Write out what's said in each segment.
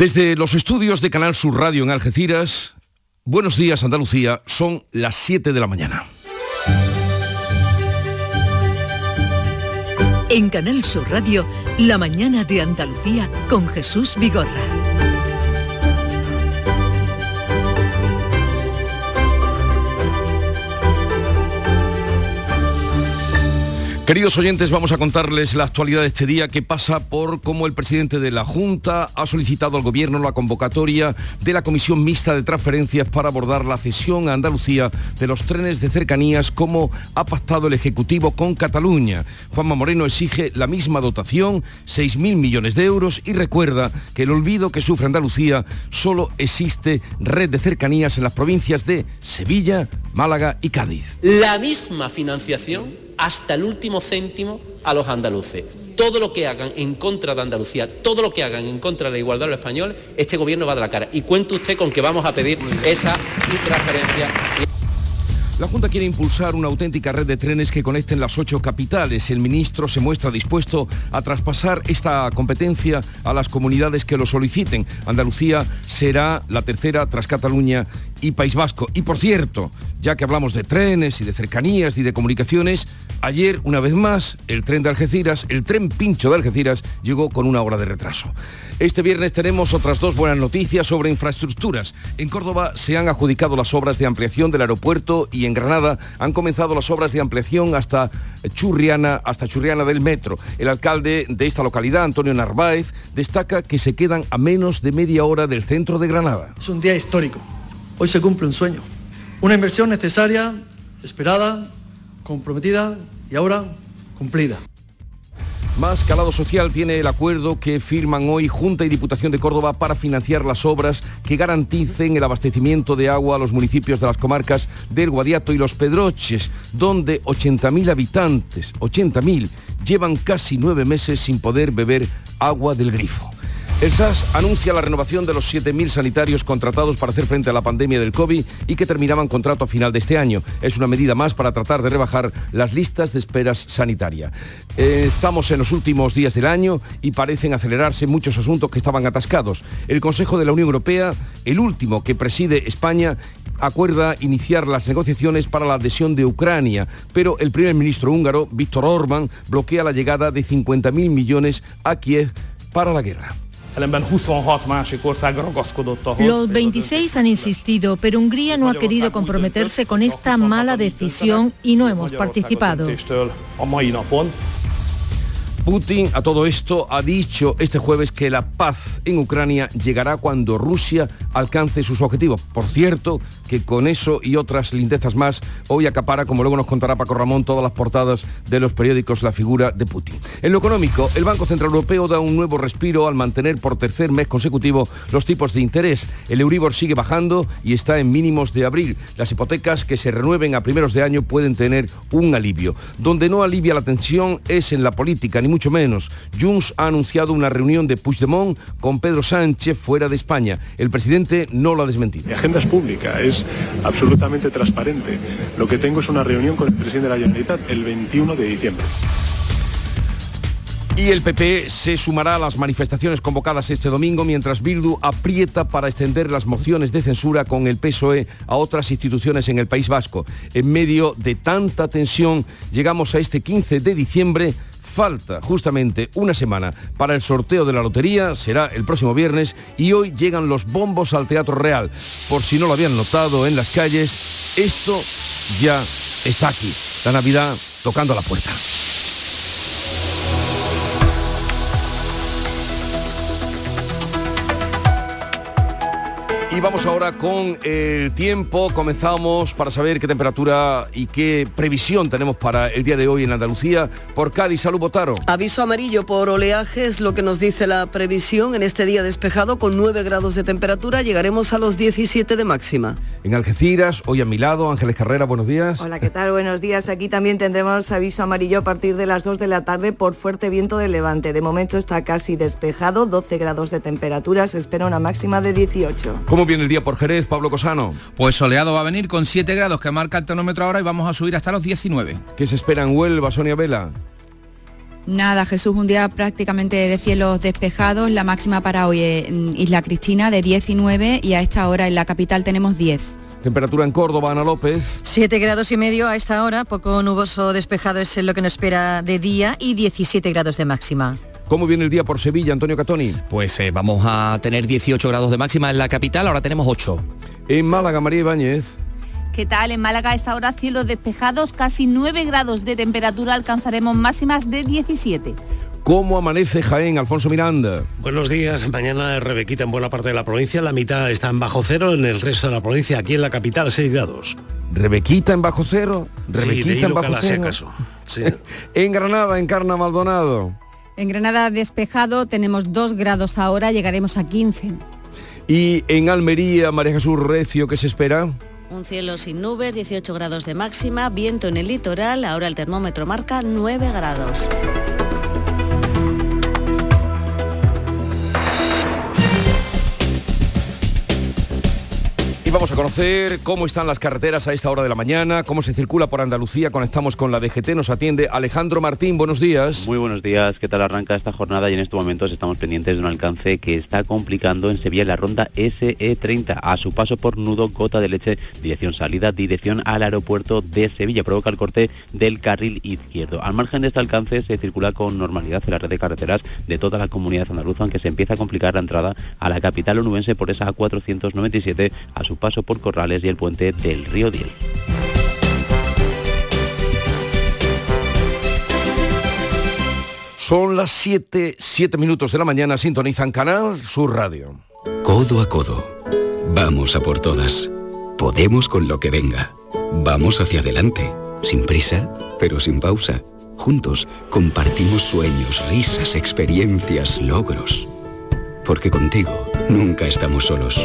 Desde los estudios de Canal Sur Radio en Algeciras, buenos días Andalucía, son las 7 de la mañana. En Canal Sur Radio, la mañana de Andalucía con Jesús Vigorra. Queridos oyentes, vamos a contarles la actualidad de este día que pasa por cómo el presidente de la Junta ha solicitado al Gobierno la convocatoria de la Comisión Mixta de Transferencias para abordar la cesión a Andalucía de los trenes de cercanías como ha pactado el Ejecutivo con Cataluña. Juanma Moreno exige la misma dotación, 6.000 millones de euros y recuerda que el olvido que sufre Andalucía solo existe red de cercanías en las provincias de Sevilla, Málaga y Cádiz. La misma financiación hasta el último céntimo a los andaluces. Todo lo que hagan en contra de Andalucía, todo lo que hagan en contra de la igualdad de los españoles, este gobierno va de la cara. Y cuente usted con que vamos a pedir esa transferencia. La Junta quiere impulsar una auténtica red de trenes que conecten las ocho capitales. El ministro se muestra dispuesto a traspasar esta competencia a las comunidades que lo soliciten. Andalucía será la tercera tras Cataluña y País Vasco. Y por cierto, ya que hablamos de trenes y de cercanías y de comunicaciones, ayer una vez más el tren de Algeciras, el tren pincho de Algeciras, llegó con una hora de retraso. Este viernes tenemos otras dos buenas noticias sobre infraestructuras. En Córdoba se han adjudicado las obras de ampliación del aeropuerto y en Granada han comenzado las obras de ampliación hasta Churriana, hasta Churriana del metro. El alcalde de esta localidad, Antonio Narváez, destaca que se quedan a menos de media hora del centro de Granada. Es un día histórico Hoy se cumple un sueño, una inversión necesaria, esperada, comprometida y ahora cumplida. Más calado social tiene el acuerdo que firman hoy Junta y Diputación de Córdoba para financiar las obras que garanticen el abastecimiento de agua a los municipios de las comarcas del Guadiato y los Pedroches, donde 80.000 habitantes, 80.000, llevan casi nueve meses sin poder beber agua del grifo. El SAS anuncia la renovación de los 7.000 sanitarios contratados para hacer frente a la pandemia del COVID y que terminaban contrato a final de este año. Es una medida más para tratar de rebajar las listas de esperas sanitaria. Eh, estamos en los últimos días del año y parecen acelerarse muchos asuntos que estaban atascados. El Consejo de la Unión Europea, el último que preside España, acuerda iniciar las negociaciones para la adhesión de Ucrania, pero el primer ministro húngaro, Víctor Orbán, bloquea la llegada de 50.000 millones a Kiev para la guerra. Los 26 han insistido, pero Hungría no ha querido comprometerse con esta mala decisión y no hemos participado. Putin a todo esto ha dicho este jueves que la paz en Ucrania llegará cuando Rusia alcance sus objetivos. Por cierto, que con eso y otras lindezas más, hoy acapara, como luego nos contará Paco Ramón, todas las portadas de los periódicos la figura de Putin. En lo económico, el Banco Central Europeo da un nuevo respiro al mantener por tercer mes consecutivo los tipos de interés. El Euribor sigue bajando y está en mínimos de abril. Las hipotecas que se renueven a primeros de año pueden tener un alivio. Donde no alivia la tensión es en la política, ni mucho menos. Junts ha anunciado una reunión de Puigdemont con Pedro Sánchez fuera de España. El presidente no lo ha desmentido. Mi agenda es pública, es absolutamente transparente. Lo que tengo es una reunión con el presidente de la Generalitat el 21 de diciembre. Y el PP se sumará a las manifestaciones convocadas este domingo mientras Bildu aprieta para extender las mociones de censura con el PSOE a otras instituciones en el País Vasco. En medio de tanta tensión llegamos a este 15 de diciembre Falta justamente una semana para el sorteo de la lotería, será el próximo viernes y hoy llegan los bombos al Teatro Real. Por si no lo habían notado en las calles, esto ya está aquí. La Navidad tocando la puerta. Ahora con el tiempo. Comenzamos para saber qué temperatura y qué previsión tenemos para el día de hoy en Andalucía. Por Cádiz, salud Botaro. Aviso amarillo por oleaje es lo que nos dice la previsión. En este día despejado con 9 grados de temperatura llegaremos a los 17 de máxima. En Algeciras, hoy a mi lado, Ángeles Carrera, buenos días. Hola, ¿qué tal? Buenos días. Aquí también tendremos aviso amarillo a partir de las 2 de la tarde por fuerte viento de levante. De momento está casi despejado, 12 grados de temperatura, se espera una máxima de 18. ¿Cómo viene el día por Jerez, Pablo Cosano? Pues soleado va a venir con 7 grados que marca el termómetro ahora y vamos a subir hasta los 19. ¿Qué se espera en Huelva, Sonia Vela? Nada, Jesús, un día prácticamente de cielos despejados. La máxima para hoy en Isla Cristina de 19 y a esta hora en la capital tenemos 10. Temperatura en Córdoba, Ana López. 7 grados y medio a esta hora, poco nuboso despejado es lo que nos espera de día y 17 grados de máxima. ¿Cómo viene el día por Sevilla, Antonio Catoni? Pues eh, vamos a tener 18 grados de máxima en la capital, ahora tenemos 8. En Málaga, María Ibáñez. ¿Qué tal? En Málaga a esta hora cielos despejados, casi 9 grados de temperatura, alcanzaremos máximas de 17. ¿Cómo amanece Jaén, Alfonso Miranda? Buenos días. Mañana Rebequita en buena parte de la provincia. La mitad está en bajo cero, en el resto de la provincia, aquí en la capital, 6 grados. ¿Rebequita en bajo cero? ¿Rebequita sí, en bajo cero? Sí. en Granada, en Carna Maldonado. En Granada despejado tenemos 2 grados ahora, llegaremos a 15. ¿Y en Almería, María Jesús Recio, qué se espera? Un cielo sin nubes, 18 grados de máxima, viento en el litoral, ahora el termómetro marca 9 grados. Vamos a conocer cómo están las carreteras a esta hora de la mañana, cómo se circula por Andalucía. Conectamos con la DGT, nos atiende Alejandro Martín. Buenos días. Muy buenos días. ¿Qué tal arranca esta jornada? Y en estos momentos estamos pendientes de un alcance que está complicando en Sevilla la ronda SE30 a su paso por Nudo Gota de Leche, dirección salida, dirección al aeropuerto de Sevilla. Provoca el corte del carril izquierdo. Al margen de este alcance se circula con normalidad en la red de carreteras de toda la comunidad andaluza, aunque se empieza a complicar la entrada a la capital onubense por esa A497 a su paso por Corrales y el puente del río Diel. Son las 7, 7 minutos de la mañana, sintonizan Canal Sur Radio. Codo a codo. Vamos a por todas. Podemos con lo que venga. Vamos hacia adelante. Sin prisa, pero sin pausa. Juntos compartimos sueños, risas, experiencias, logros. Porque contigo nunca estamos solos.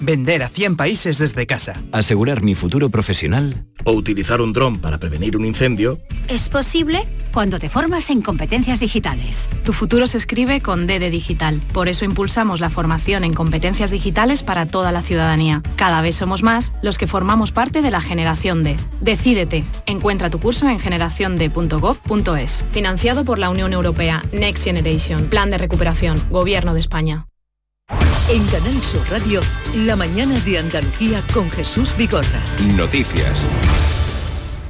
Vender a 100 países desde casa. Asegurar mi futuro profesional. O utilizar un dron para prevenir un incendio. Es posible cuando te formas en competencias digitales. Tu futuro se escribe con D de digital. Por eso impulsamos la formación en competencias digitales para toda la ciudadanía. Cada vez somos más los que formamos parte de la generación D. Decídete. Encuentra tu curso en generaciond.gov.es. Financiado por la Unión Europea. Next Generation. Plan de recuperación. Gobierno de España. En Canal Sur Radio, la mañana de Andalucía con Jesús Vigorra. Noticias.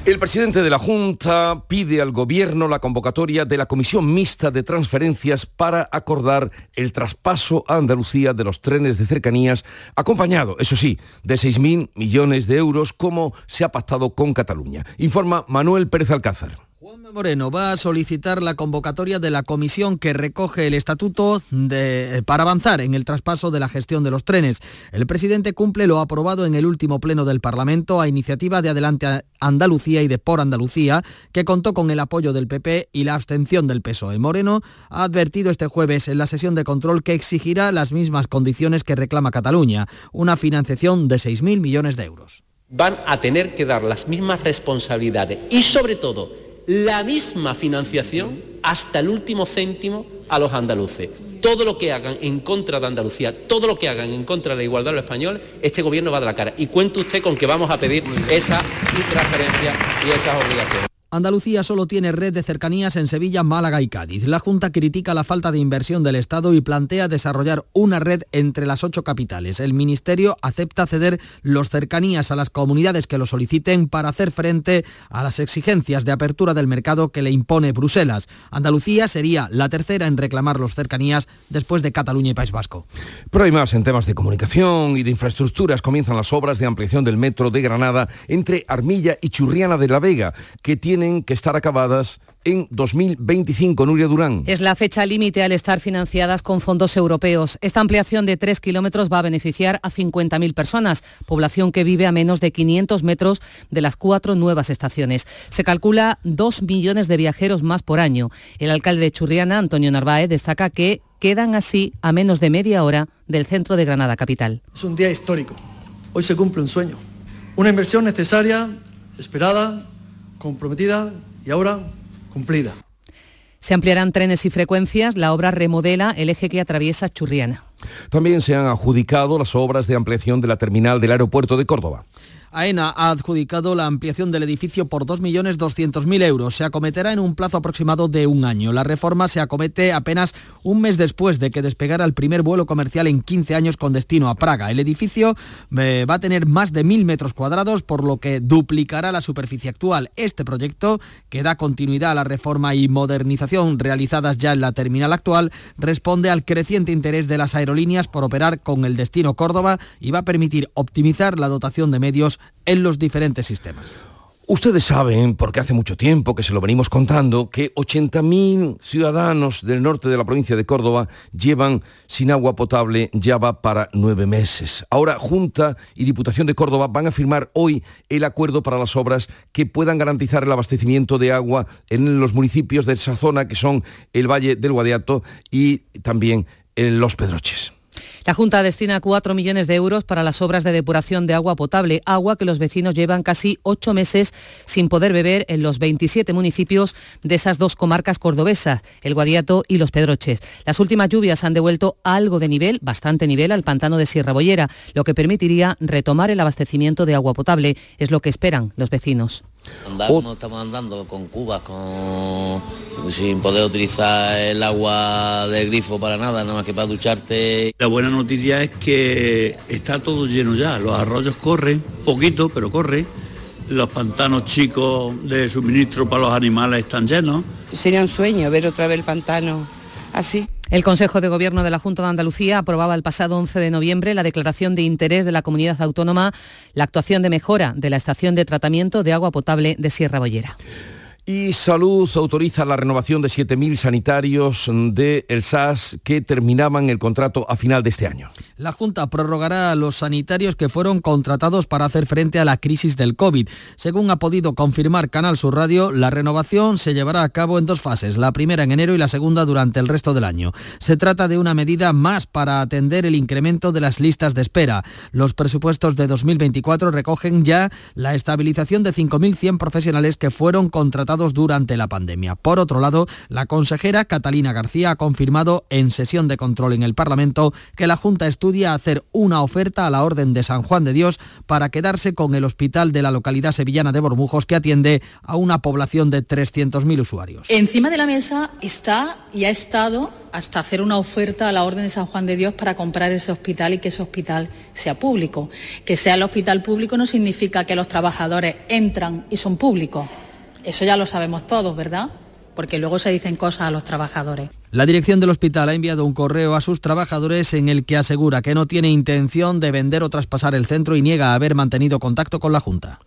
El presidente de la Junta pide al Gobierno la convocatoria de la Comisión Mixta de Transferencias para acordar el traspaso a Andalucía de los trenes de cercanías, acompañado, eso sí, de 6.000 millones de euros como se ha pactado con Cataluña. Informa Manuel Pérez Alcázar. Moreno va a solicitar la convocatoria de la comisión que recoge el estatuto de, para avanzar en el traspaso de la gestión de los trenes. El presidente cumple lo aprobado en el último pleno del Parlamento a iniciativa de Adelante Andalucía y de Por Andalucía, que contó con el apoyo del PP y la abstención del PSOE. Moreno ha advertido este jueves en la sesión de control que exigirá las mismas condiciones que reclama Cataluña, una financiación de 6.000 millones de euros. Van a tener que dar las mismas responsabilidades y sobre todo la misma financiación hasta el último céntimo a los andaluces. Todo lo que hagan en contra de Andalucía, todo lo que hagan en contra de la igualdad de los españoles, este gobierno va de la cara. Y cuente usted con que vamos a pedir esa transferencia y esas obligaciones. Andalucía solo tiene red de cercanías en Sevilla, Málaga y Cádiz. La Junta critica la falta de inversión del Estado y plantea desarrollar una red entre las ocho capitales. El Ministerio acepta ceder los cercanías a las comunidades que lo soliciten para hacer frente a las exigencias de apertura del mercado que le impone Bruselas. Andalucía sería la tercera en reclamar los cercanías después de Cataluña y País Vasco. Pero hay más en temas de comunicación y de infraestructuras. Comienzan las obras de ampliación del metro de Granada entre Armilla y Churriana de la Vega, que tiene tienen que estar acabadas en 2025, Nuria Durán. Es la fecha límite al estar financiadas con fondos europeos. Esta ampliación de tres kilómetros va a beneficiar a 50.000 personas, población que vive a menos de 500 metros de las cuatro nuevas estaciones. Se calcula dos millones de viajeros más por año. El alcalde de Churriana, Antonio Narváez, destaca que quedan así a menos de media hora del centro de Granada capital. Es un día histórico. Hoy se cumple un sueño. Una inversión necesaria, esperada, comprometida y ahora cumplida. Se ampliarán trenes y frecuencias. La obra remodela el eje que atraviesa Churriana. También se han adjudicado las obras de ampliación de la terminal del aeropuerto de Córdoba. AENA ha adjudicado la ampliación del edificio por 2.200.000 euros. Se acometerá en un plazo aproximado de un año. La reforma se acomete apenas un mes después de que despegara el primer vuelo comercial en 15 años con destino a Praga. El edificio eh, va a tener más de 1.000 metros cuadrados, por lo que duplicará la superficie actual. Este proyecto, que da continuidad a la reforma y modernización realizadas ya en la terminal actual, responde al creciente interés de las aerolíneas por operar con el destino Córdoba y va a permitir optimizar la dotación de medios en los diferentes sistemas. Ustedes saben, porque hace mucho tiempo que se lo venimos contando, que 80.000 ciudadanos del norte de la provincia de Córdoba llevan sin agua potable ya va para nueve meses. Ahora Junta y Diputación de Córdoba van a firmar hoy el acuerdo para las obras que puedan garantizar el abastecimiento de agua en los municipios de esa zona que son el Valle del Guadiato y también Los Pedroches. La Junta destina 4 millones de euros para las obras de depuración de agua potable, agua que los vecinos llevan casi ocho meses sin poder beber en los 27 municipios de esas dos comarcas cordobesas, el Guadiato y los Pedroches. Las últimas lluvias han devuelto algo de nivel, bastante nivel, al pantano de Sierra Bollera, lo que permitiría retomar el abastecimiento de agua potable, es lo que esperan los vecinos. Andamos, estamos andando con cubas, con... sin poder utilizar el agua del grifo para nada, nada más que para ducharte. La buena noticia es que está todo lleno ya, los arroyos corren, poquito, pero corre. Los pantanos chicos de suministro para los animales están llenos. Sería un sueño ver otra vez el pantano así. El Consejo de Gobierno de la Junta de Andalucía aprobaba el pasado 11 de noviembre la declaración de interés de la comunidad autónoma, la actuación de mejora de la estación de tratamiento de agua potable de Sierra Bollera. Y Salud autoriza la renovación de 7.000 sanitarios de el SAS que terminaban el contrato a final de este año. La Junta prorrogará a los sanitarios que fueron contratados para hacer frente a la crisis del COVID. Según ha podido confirmar Canal Sur Radio, la renovación se llevará a cabo en dos fases, la primera en enero y la segunda durante el resto del año. Se trata de una medida más para atender el incremento de las listas de espera. Los presupuestos de 2024 recogen ya la estabilización de 5.100 profesionales que fueron contratados durante la pandemia. Por otro lado, la consejera Catalina García ha confirmado en sesión de control en el Parlamento que la Junta estudia hacer una oferta a la Orden de San Juan de Dios para quedarse con el hospital de la localidad sevillana de Bormujos que atiende a una población de 300.000 usuarios. Encima de la mesa está y ha estado hasta hacer una oferta a la Orden de San Juan de Dios para comprar ese hospital y que ese hospital sea público. Que sea el hospital público no significa que los trabajadores entran y son públicos. Eso ya lo sabemos todos, ¿verdad? Porque luego se dicen cosas a los trabajadores. La dirección del hospital ha enviado un correo a sus trabajadores en el que asegura que no tiene intención de vender o traspasar el centro y niega haber mantenido contacto con la Junta.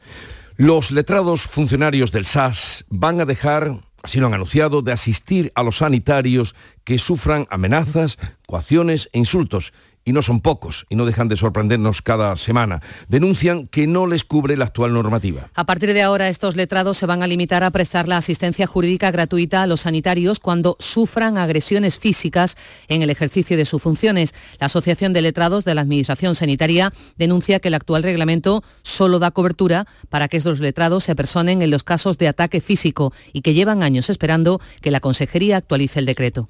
Los letrados funcionarios del SAS van a dejar, así lo han anunciado, de asistir a los sanitarios que sufran amenazas, coacciones e insultos y no son pocos, y no dejan de sorprendernos cada semana, denuncian que no les cubre la actual normativa. A partir de ahora, estos letrados se van a limitar a prestar la asistencia jurídica gratuita a los sanitarios cuando sufran agresiones físicas en el ejercicio de sus funciones. La Asociación de Letrados de la Administración Sanitaria denuncia que el actual reglamento solo da cobertura para que estos letrados se personen en los casos de ataque físico y que llevan años esperando que la Consejería actualice el decreto.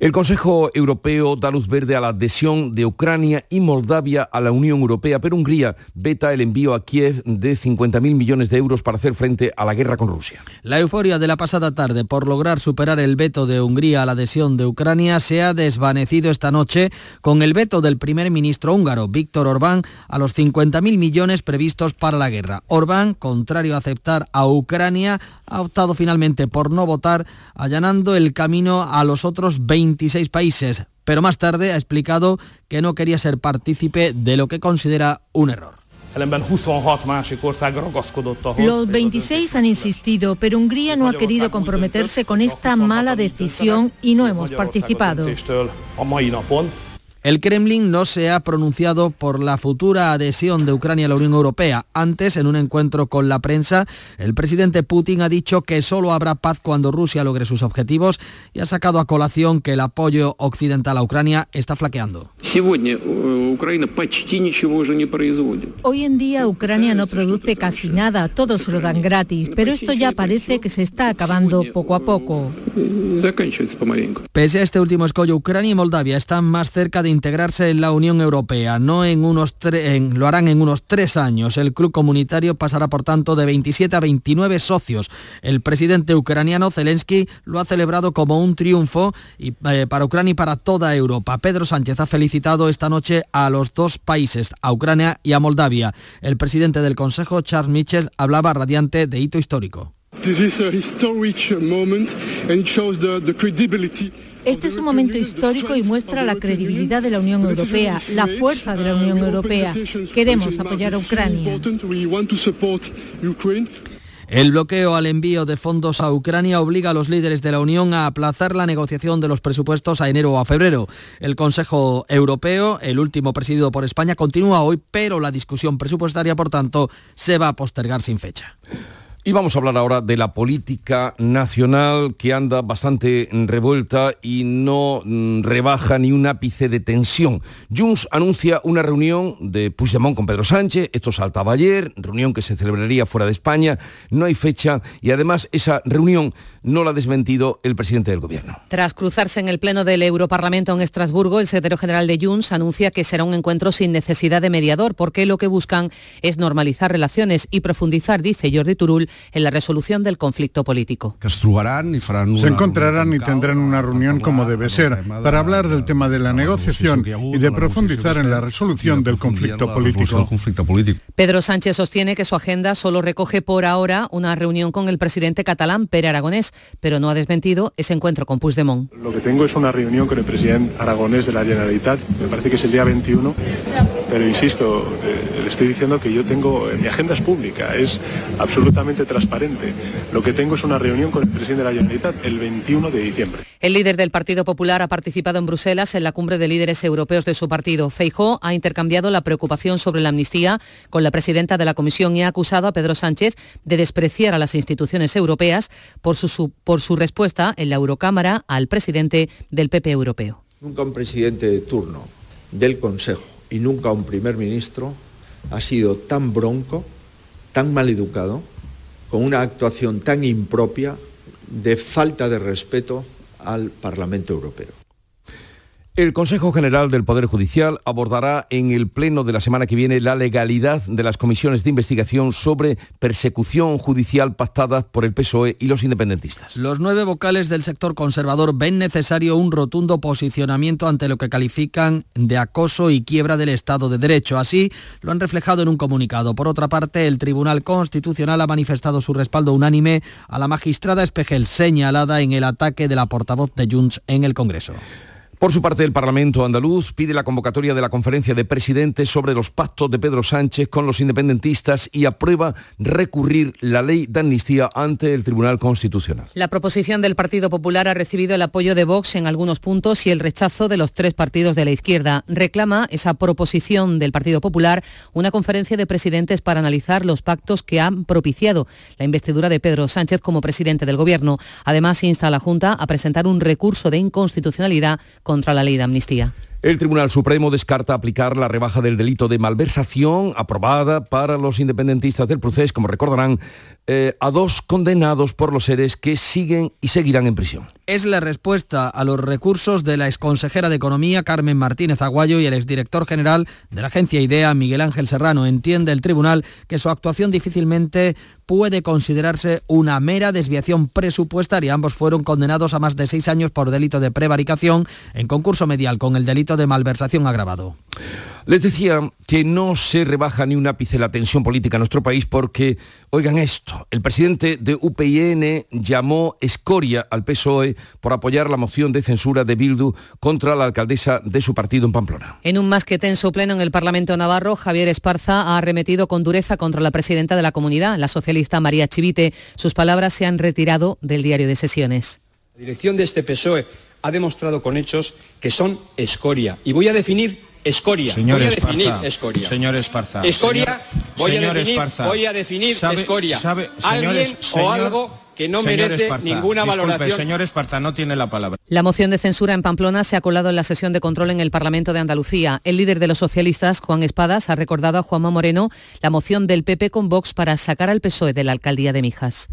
El Consejo Europeo da luz verde a la adhesión de Ucrania y Moldavia a la Unión Europea, pero Hungría veta el envío a Kiev de 50.000 millones de euros para hacer frente a la guerra con Rusia. La euforia de la pasada tarde por lograr superar el veto de Hungría a la adhesión de Ucrania se ha desvanecido esta noche con el veto del primer ministro húngaro, Víctor Orbán, a los 50.000 millones previstos para la guerra. Orbán, contrario a aceptar a Ucrania, ha optado finalmente por no votar, allanando el camino a los otros 26 países, pero más tarde ha explicado que no quería ser partícipe de lo que considera un error. Los 26 han insistido, pero Hungría no ha querido comprometerse con esta mala decisión y no hemos participado. El Kremlin no se ha pronunciado por la futura adhesión de Ucrania a la Unión Europea. Antes, en un encuentro con la prensa, el presidente Putin ha dicho que solo habrá paz cuando Rusia logre sus objetivos y ha sacado a colación que el apoyo occidental a Ucrania está flaqueando. Hoy en día Ucrania no produce casi nada, todo se lo dan gratis, pero esto ya parece que se está acabando poco a poco. Pese a este último escollo, Ucrania y Moldavia están más cerca de integrarse en la Unión Europea. No en unos lo harán en unos tres años. El club comunitario pasará, por tanto, de 27 a 29 socios. El presidente ucraniano Zelensky lo ha celebrado como un triunfo y, eh, para Ucrania y para toda Europa. Pedro Sánchez ha felicitado esta noche a los dos países, a Ucrania y a Moldavia. El presidente del Consejo, Charles Michel, hablaba radiante de hito histórico. Este es un momento histórico y muestra la credibilidad de la Unión Europea, la fuerza de la Unión Europea. Queremos apoyar a Ucrania. El bloqueo al envío de fondos a Ucrania obliga a los líderes de la Unión a aplazar la negociación de los presupuestos a enero o a febrero. El Consejo Europeo, el último presidido por España, continúa hoy, pero la discusión presupuestaria, por tanto, se va a postergar sin fecha. Y vamos a hablar ahora de la política nacional que anda bastante revuelta y no mm, rebaja ni un ápice de tensión. Junts anuncia una reunión de Puigdemont con Pedro Sánchez, esto saltaba ayer, reunión que se celebraría fuera de España, no hay fecha y además esa reunión no la ha desmentido el presidente del gobierno. Tras cruzarse en el pleno del Europarlamento en Estrasburgo, el secretario general de Junts anuncia que será un encuentro sin necesidad de mediador porque lo que buscan es normalizar relaciones y profundizar, dice Jordi Turul, en la resolución del conflicto político. Se encontrarán y tendrán una reunión como debe ser para hablar del tema de la negociación y de profundizar en la resolución del conflicto político. Pedro Sánchez sostiene que su agenda solo recoge por ahora una reunión con el presidente catalán Pere Aragonés, pero no ha desmentido ese encuentro con Puigdemont. Lo que tengo es una reunión con el presidente aragonés de la Generalitat, me parece que es el día 21, pero insisto, eh, le estoy diciendo que yo tengo, mi agenda es pública, es absolutamente transparente. Lo que tengo es una reunión con el presidente de la Generalitat el 21 de diciembre. El líder del Partido Popular ha participado en Bruselas en la cumbre de líderes europeos de su partido. Feijó ha intercambiado la preocupación sobre la amnistía con la presidenta de la Comisión y ha acusado a Pedro Sánchez de despreciar a las instituciones europeas por su, por su respuesta en la Eurocámara al presidente del PP europeo. Nunca un presidente de turno del Consejo y nunca un primer ministro ha sido tan bronco, tan mal educado con una actuación tan impropia de falta de respeto al Parlamento Europeo. El Consejo General del Poder Judicial abordará en el Pleno de la semana que viene la legalidad de las comisiones de investigación sobre persecución judicial pactadas por el PSOE y los independentistas. Los nueve vocales del sector conservador ven necesario un rotundo posicionamiento ante lo que califican de acoso y quiebra del Estado de Derecho. Así lo han reflejado en un comunicado. Por otra parte, el Tribunal Constitucional ha manifestado su respaldo unánime a la magistrada Espejel señalada en el ataque de la portavoz de Junts en el Congreso. Por su parte, el Parlamento andaluz pide la convocatoria de la conferencia de presidentes sobre los pactos de Pedro Sánchez con los independentistas y aprueba recurrir la ley de amnistía ante el Tribunal Constitucional. La proposición del Partido Popular ha recibido el apoyo de Vox en algunos puntos y el rechazo de los tres partidos de la izquierda. Reclama esa proposición del Partido Popular una conferencia de presidentes para analizar los pactos que han propiciado la investidura de Pedro Sánchez como presidente del Gobierno. Además, insta a la Junta a presentar un recurso de inconstitucionalidad contra la ley de amnistía. El Tribunal Supremo descarta aplicar la rebaja del delito de malversación aprobada para los independentistas del proceso, como recordarán, eh, a dos condenados por los seres que siguen y seguirán en prisión. Es la respuesta a los recursos de la exconsejera de Economía, Carmen Martínez Aguayo, y el exdirector general de la agencia IDEA, Miguel Ángel Serrano. Entiende el tribunal que su actuación difícilmente puede considerarse una mera desviación presupuestaria. Ambos fueron condenados a más de seis años por delito de prevaricación en concurso medial con el delito de malversación agravado. Les decía que no se rebaja ni un ápice la tensión política en nuestro país porque, oigan esto, el presidente de UPIN llamó escoria al PSOE por apoyar la moción de censura de Bildu contra la alcaldesa de su partido en Pamplona. En un más que tenso pleno en el Parlamento Navarro, Javier Esparza ha arremetido con dureza contra la presidenta de la comunidad, la socialista María Chivite. Sus palabras se han retirado del diario de sesiones. La dirección de este PSOE ha demostrado con hechos que son escoria. Y voy a definir Escoria. Señor voy a Esparza, definir escoria. Señor Esparza. Escoria, señor, voy, señor a definir, Esparza, voy a definir sabe, escoria. Sabe, Alguien señores, o algo que no merece ninguna valoración. Señor Esparta, no tiene la palabra. La moción de censura en Pamplona se ha colado en la sesión de control en el Parlamento de Andalucía. El líder de los socialistas, Juan Espadas, ha recordado a Juanma Moreno la moción del PP con Vox para sacar al PSOE de la alcaldía de Mijas.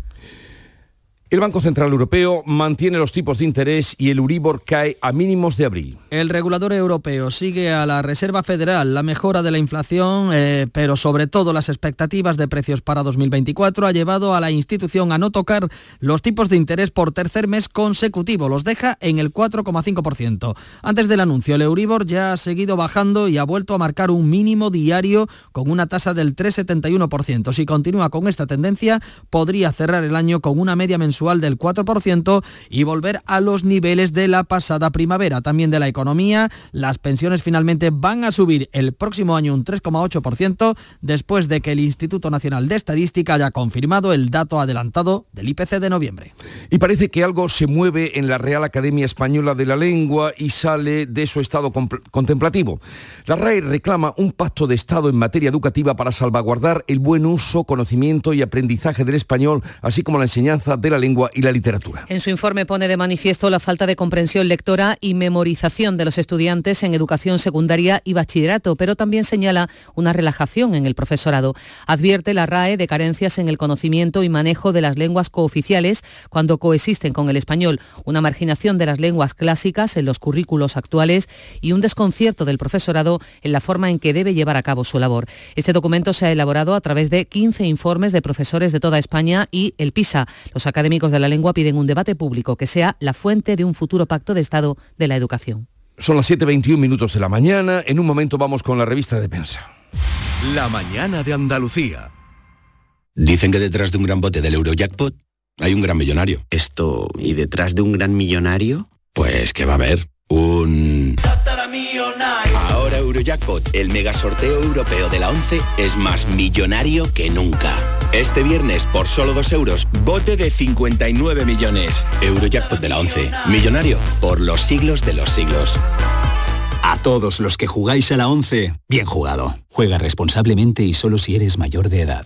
El Banco Central Europeo mantiene los tipos de interés y el Uribor cae a mínimos de abril. El regulador europeo sigue a la Reserva Federal la mejora de la inflación, eh, pero sobre todo las expectativas de precios para 2024 ha llevado a la institución a no tocar los tipos de interés por tercer mes consecutivo. Los deja en el 4,5%. Antes del anuncio, el Euribor ya ha seguido bajando y ha vuelto a marcar un mínimo diario con una tasa del 3,71%. Si continúa con esta tendencia, podría cerrar el año con una media mensual del 4% y volver a los niveles de la pasada primavera. También de la economía, las pensiones finalmente van a subir el próximo año un 3,8% después de que el Instituto Nacional de Estadística haya confirmado el dato adelantado del IPC de noviembre. Y parece que algo se mueve en la Real Academia Española de la Lengua y sale de su estado contemplativo. La RAE reclama un pacto de Estado en materia educativa para salvaguardar el buen uso, conocimiento y aprendizaje del español, así como la enseñanza de la lengua y la literatura. En su informe pone de manifiesto la falta de comprensión lectora y memorización de los estudiantes en educación secundaria y bachillerato, pero también señala una relajación en el profesorado. Advierte la RAE de carencias en el conocimiento y manejo de las lenguas cooficiales cuando coexisten con el español, una marginación de las lenguas clásicas en los currículos actuales y un desconcierto del profesorado en la forma en que debe llevar a cabo su labor. Este documento se ha elaborado a través de 15 informes de profesores de toda España y el PISA, los académicos de la lengua piden un debate público que sea la fuente de un futuro pacto de Estado de la educación. Son las 7.21 minutos de la mañana. En un momento vamos con la revista de prensa. La mañana de Andalucía. Dicen que detrás de un gran bote del Eurojackpot hay un gran millonario. Esto, ¿y detrás de un gran millonario? Pues que va a haber un... Ahora Eurojackpot, el mega sorteo europeo de la 11, es más millonario que nunca. Este viernes, por solo 2 euros, bote de 59 millones. Eurojackpot de la 11. Millonario por los siglos de los siglos. A todos los que jugáis a la 11, bien jugado. Juega responsablemente y solo si eres mayor de edad.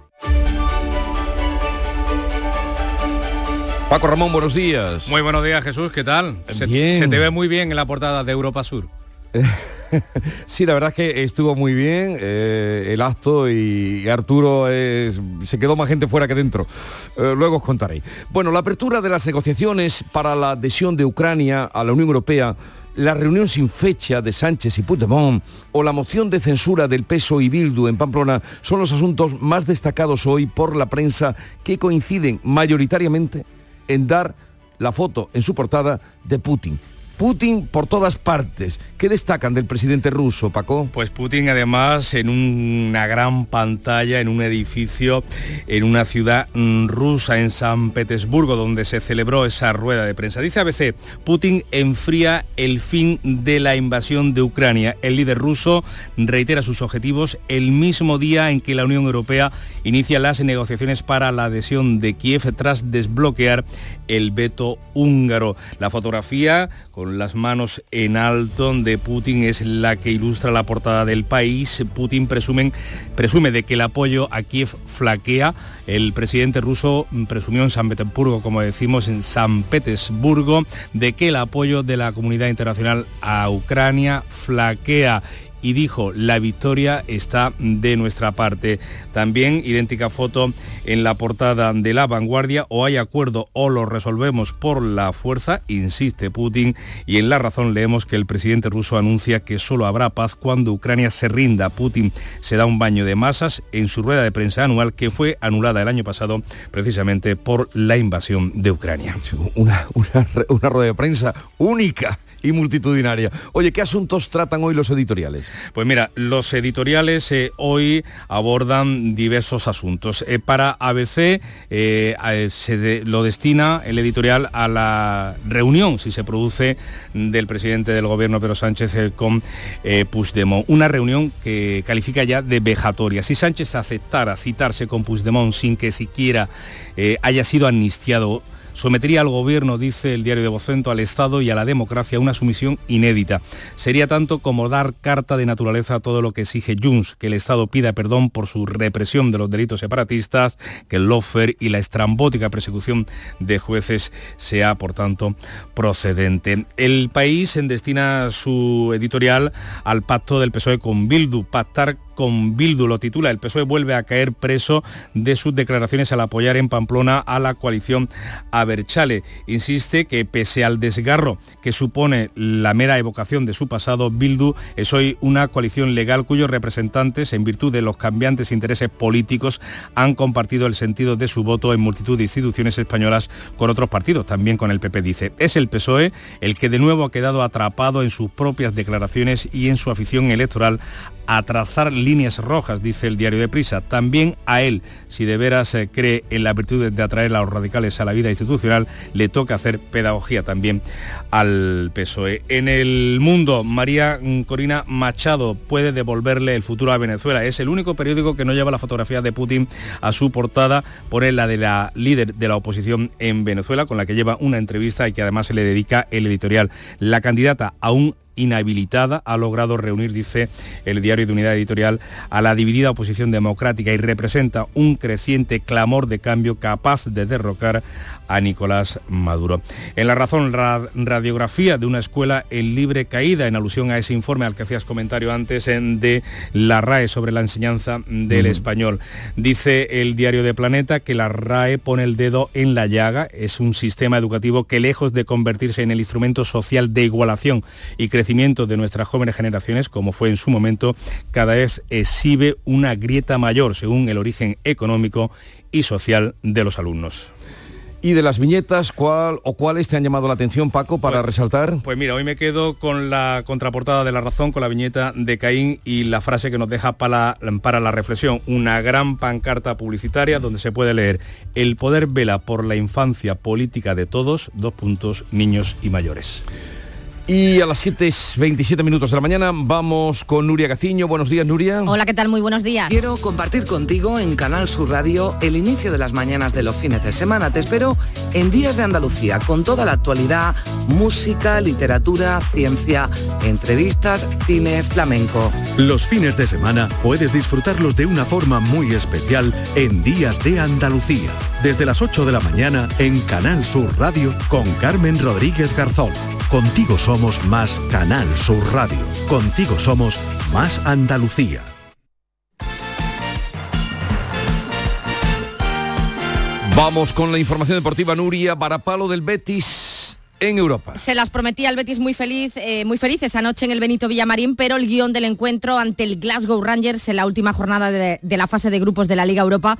Paco Ramón, buenos días. Muy buenos días, Jesús, ¿qué tal? Se, te ve muy bien en la portada de Europa Sur. sí, la verdad es que estuvo muy bien eh, el acto y Arturo se quedó más gente fuera que dentro. Eh, luego os contaré. Bueno, la apertura de las negociaciones para la adhesión de Ucrania a la Unión Europea la reunión sin fecha de Sánchez y Puigdemont o la moción de censura del peso y Bildu en Pamplona son los asuntos más destacados hoy por la prensa que coinciden mayoritariamente en dar la foto en su portada de Putin. Putin por todas partes. ¿Qué destacan del presidente ruso, Paco? Pues Putin además en una gran pantalla, en un edificio, en una ciudad mm, rusa, en San Petersburgo, donde se celebró esa rueda de prensa. Dice ABC, Putin enfría el fin de la invasión de Ucrania. El líder ruso reitera sus objetivos el mismo día en que la Unión Europea inicia las negociaciones para la adhesión de Kiev tras desbloquear el veto húngaro. La fotografía con las manos en alto de Putin es la que ilustra la portada del país. Putin presume de que el apoyo a Kiev flaquea. El presidente ruso presumió en San Petersburgo, como decimos, en San Petersburgo, de que el apoyo de la comunidad internacional a Ucrania flaquea y dijo, la victoria está de nuestra parte. También idéntica foto en la portada de la vanguardia, o hay acuerdo o lo resolvemos por la fuerza, insiste Putin, y en la razón leemos que el presidente ruso anuncia que solo habrá paz cuando Ucrania se rinda. Putin se da un baño de masas en su rueda de prensa anual que fue anulada el año pasado precisamente por la invasión de Ucrania. Una, una, una rueda de prensa única y multitudinaria. Oye, ¿qué asuntos tratan hoy los editoriales? Pues mira, los editoriales eh, hoy abordan diversos asuntos. Eh, para ABC eh, se lo destina el editorial a la reunión, si se produce, del presidente del gobierno Pedro Sánchez con Puigdemont. Una reunión que califica ya de vejatoria. Si Sánchez aceptara citarse con Puigdemont sin que siquiera haya sido amnistiado sometería al gobierno, dice el diario de Vocento, al Estado y a la democracia una sumisión inédita. Sería tanto como dar carta de naturaleza a todo lo que exige Junts, que el Estado pida perdón por su represión de los delitos separatistas, que el lawfare y la estrambótica persecución de jueces sea, por tanto, procedente. El país destina su editorial al pacto del PSOE con Bildu, pactar con Bildu, lo titula. El PSOE vuelve a caer preso de sus declaraciones al apoyar en Pamplona a la coalición Aberchale. Insiste que pese al desgarro que supone la mera evocación de su pasado, Bildu es hoy una coalición legal cuyos representantes, en virtud de los cambiantes intereses políticos, han compartido el sentido de su voto en multitud de instituciones españolas con otros partidos, también con el PP, dice. Es el PSOE el que de nuevo ha quedado atrapado en sus propias declaraciones y en su afición electoral a trazar líneas rojas, dice el diario de Prisa. También a él, si de veras eh, cree en la virtud de atraer a los radicales a la vida institucional, le toca hacer pedagogía también al PSOE. En el mundo, María mm, Corina Machado puede devolverle el futuro a Venezuela. Es el único periódico que no lleva la fotografía de Putin a su portada, pone la de la líder de la oposición en Venezuela, con la que lleva una entrevista y que además se le dedica el editorial. La candidata aún inhabilitada, ha logrado reunir, dice el diario de unidad editorial, a la dividida oposición democrática y representa un creciente clamor de cambio capaz de derrocar a Nicolás Maduro. En la razón, radiografía de una escuela en libre caída, en alusión a ese informe al que hacías comentario antes en, de la RAE sobre la enseñanza del español. Dice el diario de Planeta que la RAE pone el dedo en la llaga, es un sistema educativo que lejos de convertirse en el instrumento social de igualación y crecimiento de nuestras jóvenes generaciones, como fue en su momento, cada vez exhibe una grieta mayor según el origen económico y social de los alumnos. Y de las viñetas, ¿cuál o cuáles te han llamado la atención, Paco, para pues, resaltar? Pues mira, hoy me quedo con la contraportada de La Razón, con la viñeta de Caín y la frase que nos deja para, para la reflexión. Una gran pancarta publicitaria donde se puede leer El poder vela por la infancia política de todos, dos puntos, niños y mayores. Y a las 7.27 minutos de la mañana vamos con Nuria Gaciño. Buenos días, Nuria. Hola, ¿qué tal? Muy buenos días. Quiero compartir contigo en Canal Sur Radio el inicio de las mañanas de los fines de semana. Te espero en Días de Andalucía con toda la actualidad, música, literatura, ciencia, entrevistas, cine, flamenco. Los fines de semana puedes disfrutarlos de una forma muy especial en Días de Andalucía. Desde las 8 de la mañana en Canal Sur Radio con Carmen Rodríguez Garzón. Contigo somos más Canal Sur Radio. Contigo somos más Andalucía. Vamos con la información deportiva Nuria para Palo del Betis en Europa. Se las prometía el Betis muy feliz, eh, muy feliz esa noche en el Benito Villamarín, pero el guion del encuentro ante el Glasgow Rangers en la última jornada de la fase de grupos de la Liga Europa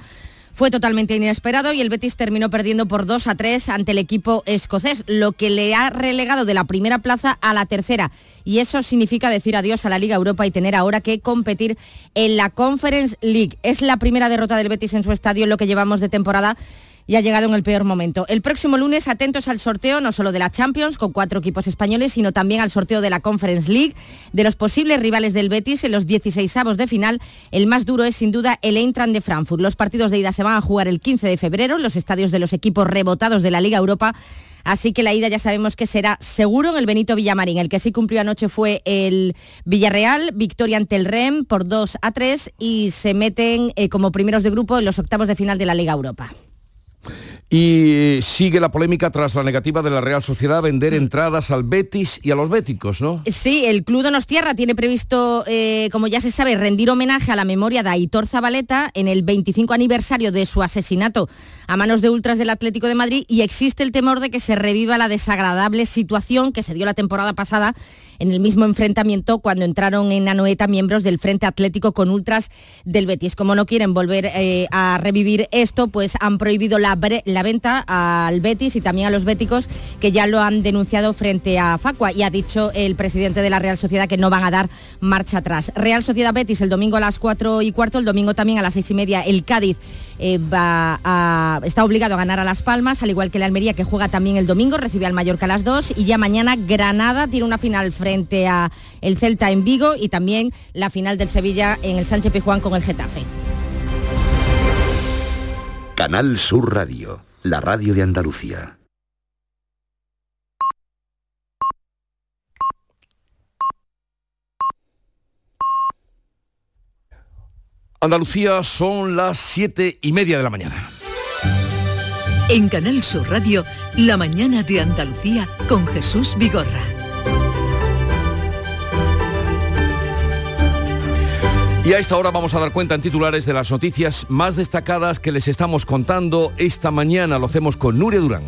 fue totalmente inesperado y el Betis terminó perdiendo por 2 a 3 ante el equipo escocés, lo que le ha relegado de la primera plaza a la tercera. Y eso significa decir adiós a la Liga Europa y tener ahora que competir en la Conference League. Es la primera derrota del Betis en su estadio lo que llevamos de temporada y ha llegado en el peor momento. El próximo lunes atentos al sorteo no solo de la Champions con cuatro equipos españoles, sino también al sorteo de la Conference League, de los posibles rivales del Betis en los 16 avos de final. El más duro es sin duda el Eintracht de Frankfurt. Los partidos de ida se van a jugar el 15 de febrero en los estadios de los equipos rebotados de la Liga Europa. Así que la ida ya sabemos que será seguro en el Benito Villamarín. El que sí cumplió anoche fue el Villarreal, victoria ante el REM por 2 a 3 y se meten eh, como primeros de grupo en los octavos de final de la Liga Europa. Y sigue la polémica tras la negativa de la Real Sociedad a vender entradas al Betis y a los béticos, ¿no? Sí, el Club Donostierra tiene previsto, eh, como ya se sabe, rendir homenaje a la memoria de Aitor Zabaleta en el 25 aniversario de su asesinato a manos de ultras del Atlético de Madrid y existe el temor de que se reviva la desagradable situación que se dio la temporada pasada en el mismo enfrentamiento cuando entraron en Anoeta miembros del Frente Atlético con Ultras del Betis. Como no quieren volver eh, a revivir esto, pues han prohibido la, venta al Betis y también a los béticos que ya lo han denunciado frente a Facua y ha dicho el presidente de la Real Sociedad que no van a dar marcha atrás. Real Sociedad Betis el domingo a las 4 y cuarto, el domingo también a las 6 y media el Cádiz eh, está obligado a ganar a Las Palmas, al igual que la Almería que juega también el domingo, recibe al Mallorca a las 2 y ya mañana Granada tiene una final frente a el Celta en Vigo y también la final del Sevilla en el Sánchez Pijuán con el Getafe. Canal Sur Radio, la radio de Andalucía. Andalucía son las siete y media de la mañana. En Canal Sur Radio, la mañana de Andalucía con Jesús Vigorra. Y a esta hora vamos a dar cuenta en titulares de las noticias más destacadas que les estamos contando esta mañana. Lo hacemos con Nuria Durán.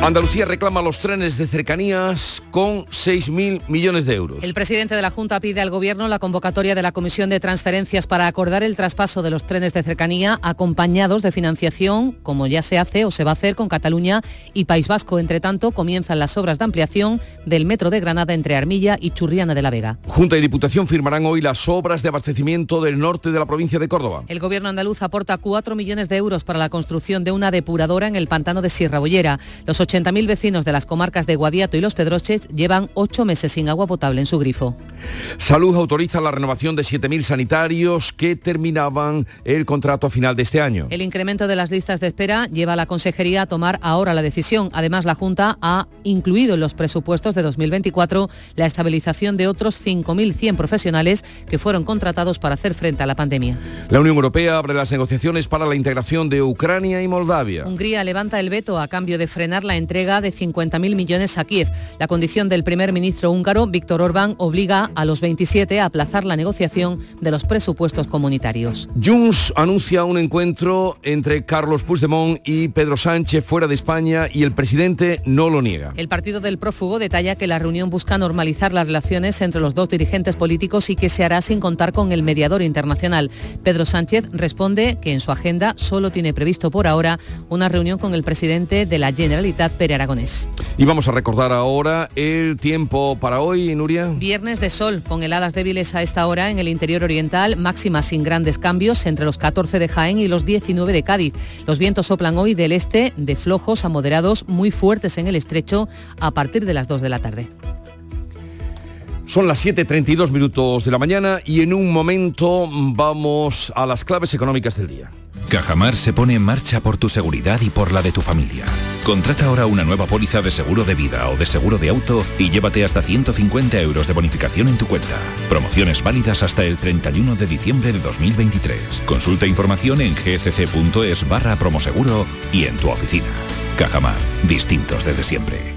Andalucía reclama los trenes de cercanías con 6.000 millones de euros. El presidente de la Junta pide al Gobierno la convocatoria de la Comisión de Transferencias para acordar el traspaso de los trenes de cercanía acompañados de financiación, como ya se hace o se va a hacer con Cataluña y País Vasco. Entre tanto, comienzan las obras de ampliación del metro de Granada entre Armilla y Churriana de la Vega. Junta y Diputación firmarán hoy las obras de abastecimiento del norte de la provincia de Córdoba. El Gobierno andaluz aporta 4 millones de euros para la construcción de una depuradora en el pantano de Sierra Bollera. Los 80.000 vecinos de las comarcas de Guadiato y Los Pedroches llevan ocho meses sin agua potable en su grifo. Salud autoriza la renovación de 7.000 sanitarios que terminaban el contrato a final de este año. El incremento de las listas de espera lleva a la Consejería a tomar ahora la decisión. Además, la Junta ha incluido en los presupuestos de 2024 la estabilización de otros 5.100 profesionales que fueron contratados para hacer frente a la pandemia. La Unión Europea abre las negociaciones para la integración de Ucrania y Moldavia. Hungría levanta el veto a cambio de frenar la entrega de 50.000 millones a Kiev. La condición del primer ministro húngaro, Víctor Orbán, obliga a los 27 a aplazar la negociación de los presupuestos comunitarios. Junts anuncia un encuentro entre Carlos Puigdemont y Pedro Sánchez fuera de España y el presidente no lo niega. El partido del prófugo detalla que la reunión busca normalizar las relaciones entre los dos dirigentes políticos y que se hará sin contar con el mediador internacional. Pedro Sánchez responde que en su agenda solo tiene previsto por ahora una reunión con el presidente de la Generalitat, Pere Aragonés. Y vamos a recordar ahora el tiempo para hoy, Nuria. Viernes de sol, con heladas débiles a esta hora en el interior oriental, máximas sin grandes cambios entre los 14 de Jaén y los 19 de Cádiz. Los vientos soplan hoy del este, de flojos a moderados, muy fuertes en el estrecho, a partir de las 2 de la tarde. Son las 7.32 minutos de la mañana y en un momento vamos a las claves económicas del día. Cajamar se pone en marcha por tu seguridad y por la de tu familia. Contrata ahora una nueva póliza de seguro de vida o de seguro de auto y llévate hasta 150 euros de bonificación en tu cuenta. Promociones válidas hasta el 31 de diciembre de 2023. Consulta información en gcc.es barra promoseguro y en tu oficina. Cajamar, distintos desde siempre.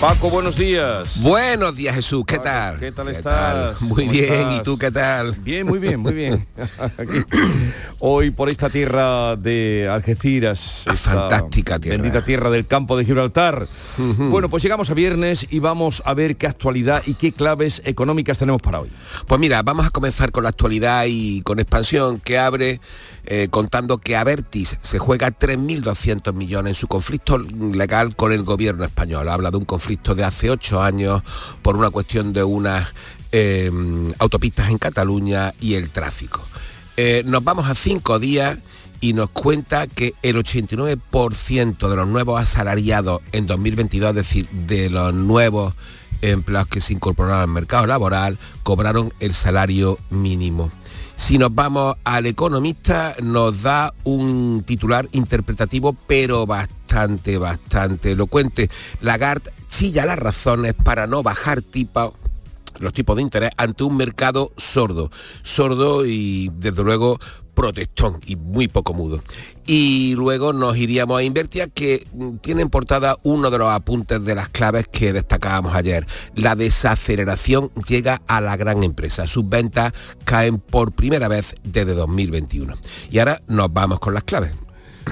Paco, buenos días. Buenos días, Jesús. ¿Qué tal? ¿Qué tal estás? Muy ¿Cómo bien. estás? ¿Y tú qué tal? Bien, muy bien, muy bien. Aquí. Hoy por esta tierra de Algeciras. esta fantástica tierra. Bendita tierra del campo de Gibraltar. Bueno, pues llegamos a viernes y vamos a ver qué actualidad y qué claves económicas tenemos para hoy. Pues mira, vamos a comenzar con la actualidad y con expansión que abre eh, contando que Avertis se juega 3.200 millones en su conflicto legal con el gobierno español. Habla de un conflicto de hace ocho años por una cuestión de unas eh, autopistas en Cataluña y el tráfico. Eh, nos vamos a cinco días y nos cuenta que el 89% de los nuevos asalariados en 2022, es decir, de los nuevos empleados que se incorporaron al mercado laboral, cobraron el salario mínimo. Si nos vamos al economista, nos da un titular interpretativo, pero bastante, bastante elocuente. Lagarde chilla las razones para no bajar tipo los tipos de interés ante un mercado sordo, sordo y desde luego protestón y muy poco mudo. Y luego nos iríamos a Invertia, que mm, tiene en portada uno de los apuntes de las claves que destacábamos ayer. La desaceleración llega a la gran empresa. Sus ventas caen por primera vez desde 2021. Y ahora nos vamos con las claves.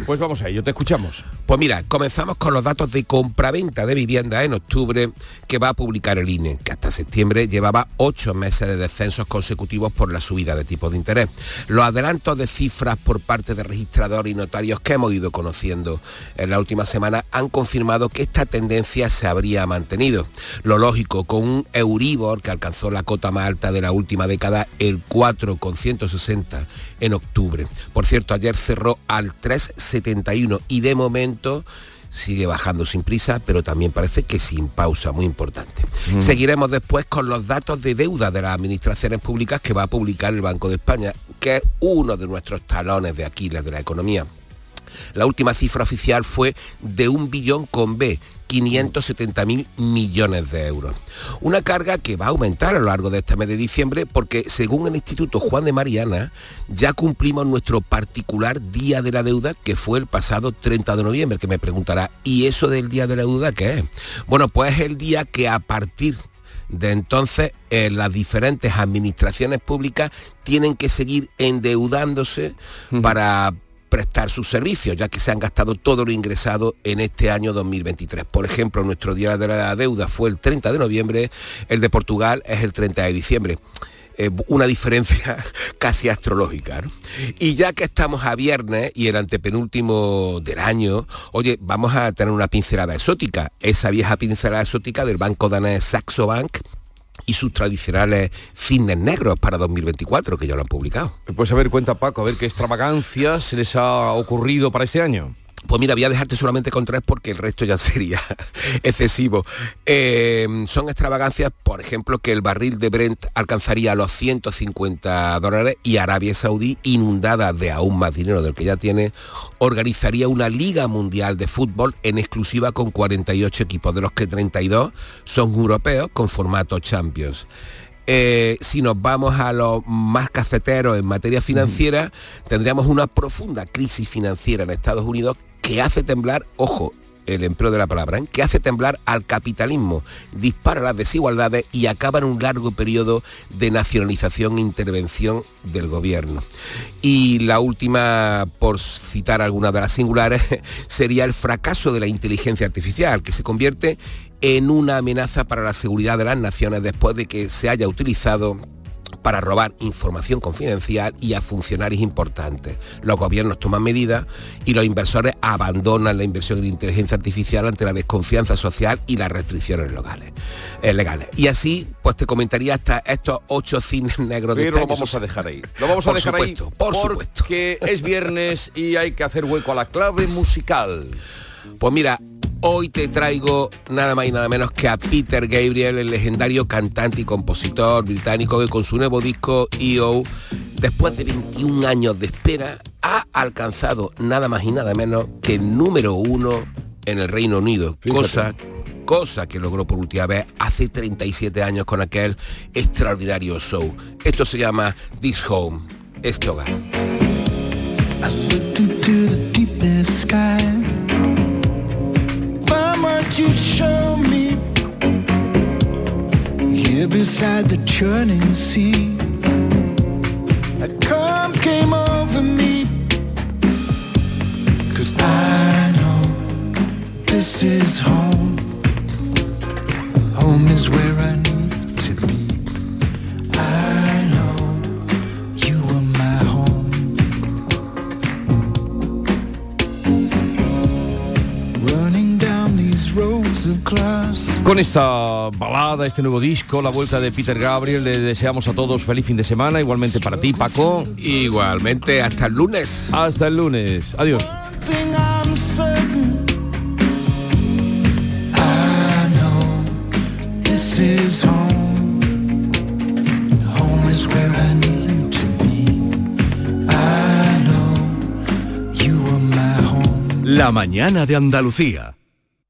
Pues vamos a ello, te escuchamos. Pues mira, comenzamos con los datos de compraventa de vivienda en octubre que va a publicar el INE, que hasta septiembre llevaba ocho meses de descensos consecutivos por la subida de tipo de interés. Los adelantos de cifras por parte de registradores y notarios que hemos ido conociendo en la última semana han confirmado que esta tendencia se habría mantenido. Lo lógico, con un Euribor que alcanzó la cota más alta de la última década, el 4,160 en octubre. Por cierto, ayer cerró al 3,71 y de momento sigue bajando sin prisa, pero también parece que sin pausa, muy importante. Mm. Seguiremos después con los datos de deuda de las administraciones públicas que va a publicar el Banco de España, que es uno de nuestros talones de Aquiles de la economía. La última cifra oficial fue de un billón con B, 570.000 millones de euros. Una carga que va a aumentar a lo largo de este mes de diciembre porque según el Instituto Juan de Mariana ya cumplimos nuestro particular Día de la Deuda que fue el pasado 30 de noviembre, que me preguntará, ¿y eso del Día de la Deuda qué es? Bueno, pues es el día que a partir de entonces eh, las diferentes administraciones públicas tienen que seguir endeudándose para prestar sus servicios, ya que se han gastado todo lo ingresado en este año 2023. Por ejemplo, nuestro día de la deuda fue el 30 de noviembre, el de Portugal es el 30 de diciembre. Eh, una diferencia casi astrológica. Y ya que estamos a viernes y el antepenúltimo del año, oye, vamos a tener una pincelada exótica, esa vieja pincelada exótica del banco danés Saxo Bank, y sus tradicionales fines negros para 2024, que ya lo han publicado. Pues a ver, cuenta Paco, a ver qué extravagancias se les ha ocurrido para este año. Pues mira, voy a dejarte solamente con tres porque el resto ya sería excesivo. Eh, son extravagancias, por ejemplo, que el barril de Brent alcanzaría los 150 dólares y Arabia Saudí, inundada de aún más dinero del que ya tiene, organizaría una liga mundial de fútbol en exclusiva con 48 equipos, de los que 32 son europeos con formato Champions. Eh, si nos vamos a los más cafeteros en materia financiera, tendríamos una profunda crisis financiera en Estados Unidos que hace temblar, ojo, el empleo de la palabra, ¿eh? que hace temblar al capitalismo, dispara las desigualdades y acaba en un largo periodo de nacionalización e intervención del gobierno. Y la última, por citar alguna de las singulares, sería el fracaso de la inteligencia artificial, que se convierte en una amenaza para la seguridad de las naciones después de que se haya utilizado para robar información confidencial y a funcionarios importantes. Los gobiernos toman medidas y los inversores abandonan la inversión en inteligencia artificial ante la desconfianza social y las restricciones legales. Eh, legales. Y así, pues te comentaría hasta estos ocho cines negros de Pero este lo vamos a dejar ahí. Lo vamos a dejar ahí por supuesto. que es viernes y hay que hacer hueco a la clave musical. Pues mira, Hoy te traigo nada más y nada menos que a Peter Gabriel, el legendario cantante y compositor británico que con su nuevo disco EO, después de 21 años de espera, ha alcanzado nada más y nada menos que el número uno en el Reino Unido, cosa cosa que logró por última vez hace 37 años con aquel extraordinario show. Esto se llama This Home, este hogar. You'd show me? Here beside the churning sea A calm came over me. Cause I know this is home. Home is where I Con esta balada, este nuevo disco, la vuelta de Peter Gabriel, le deseamos a todos feliz fin de semana, igualmente para ti, Paco. Igualmente, hasta el lunes. Hasta el lunes. Adiós. La mañana de Andalucía.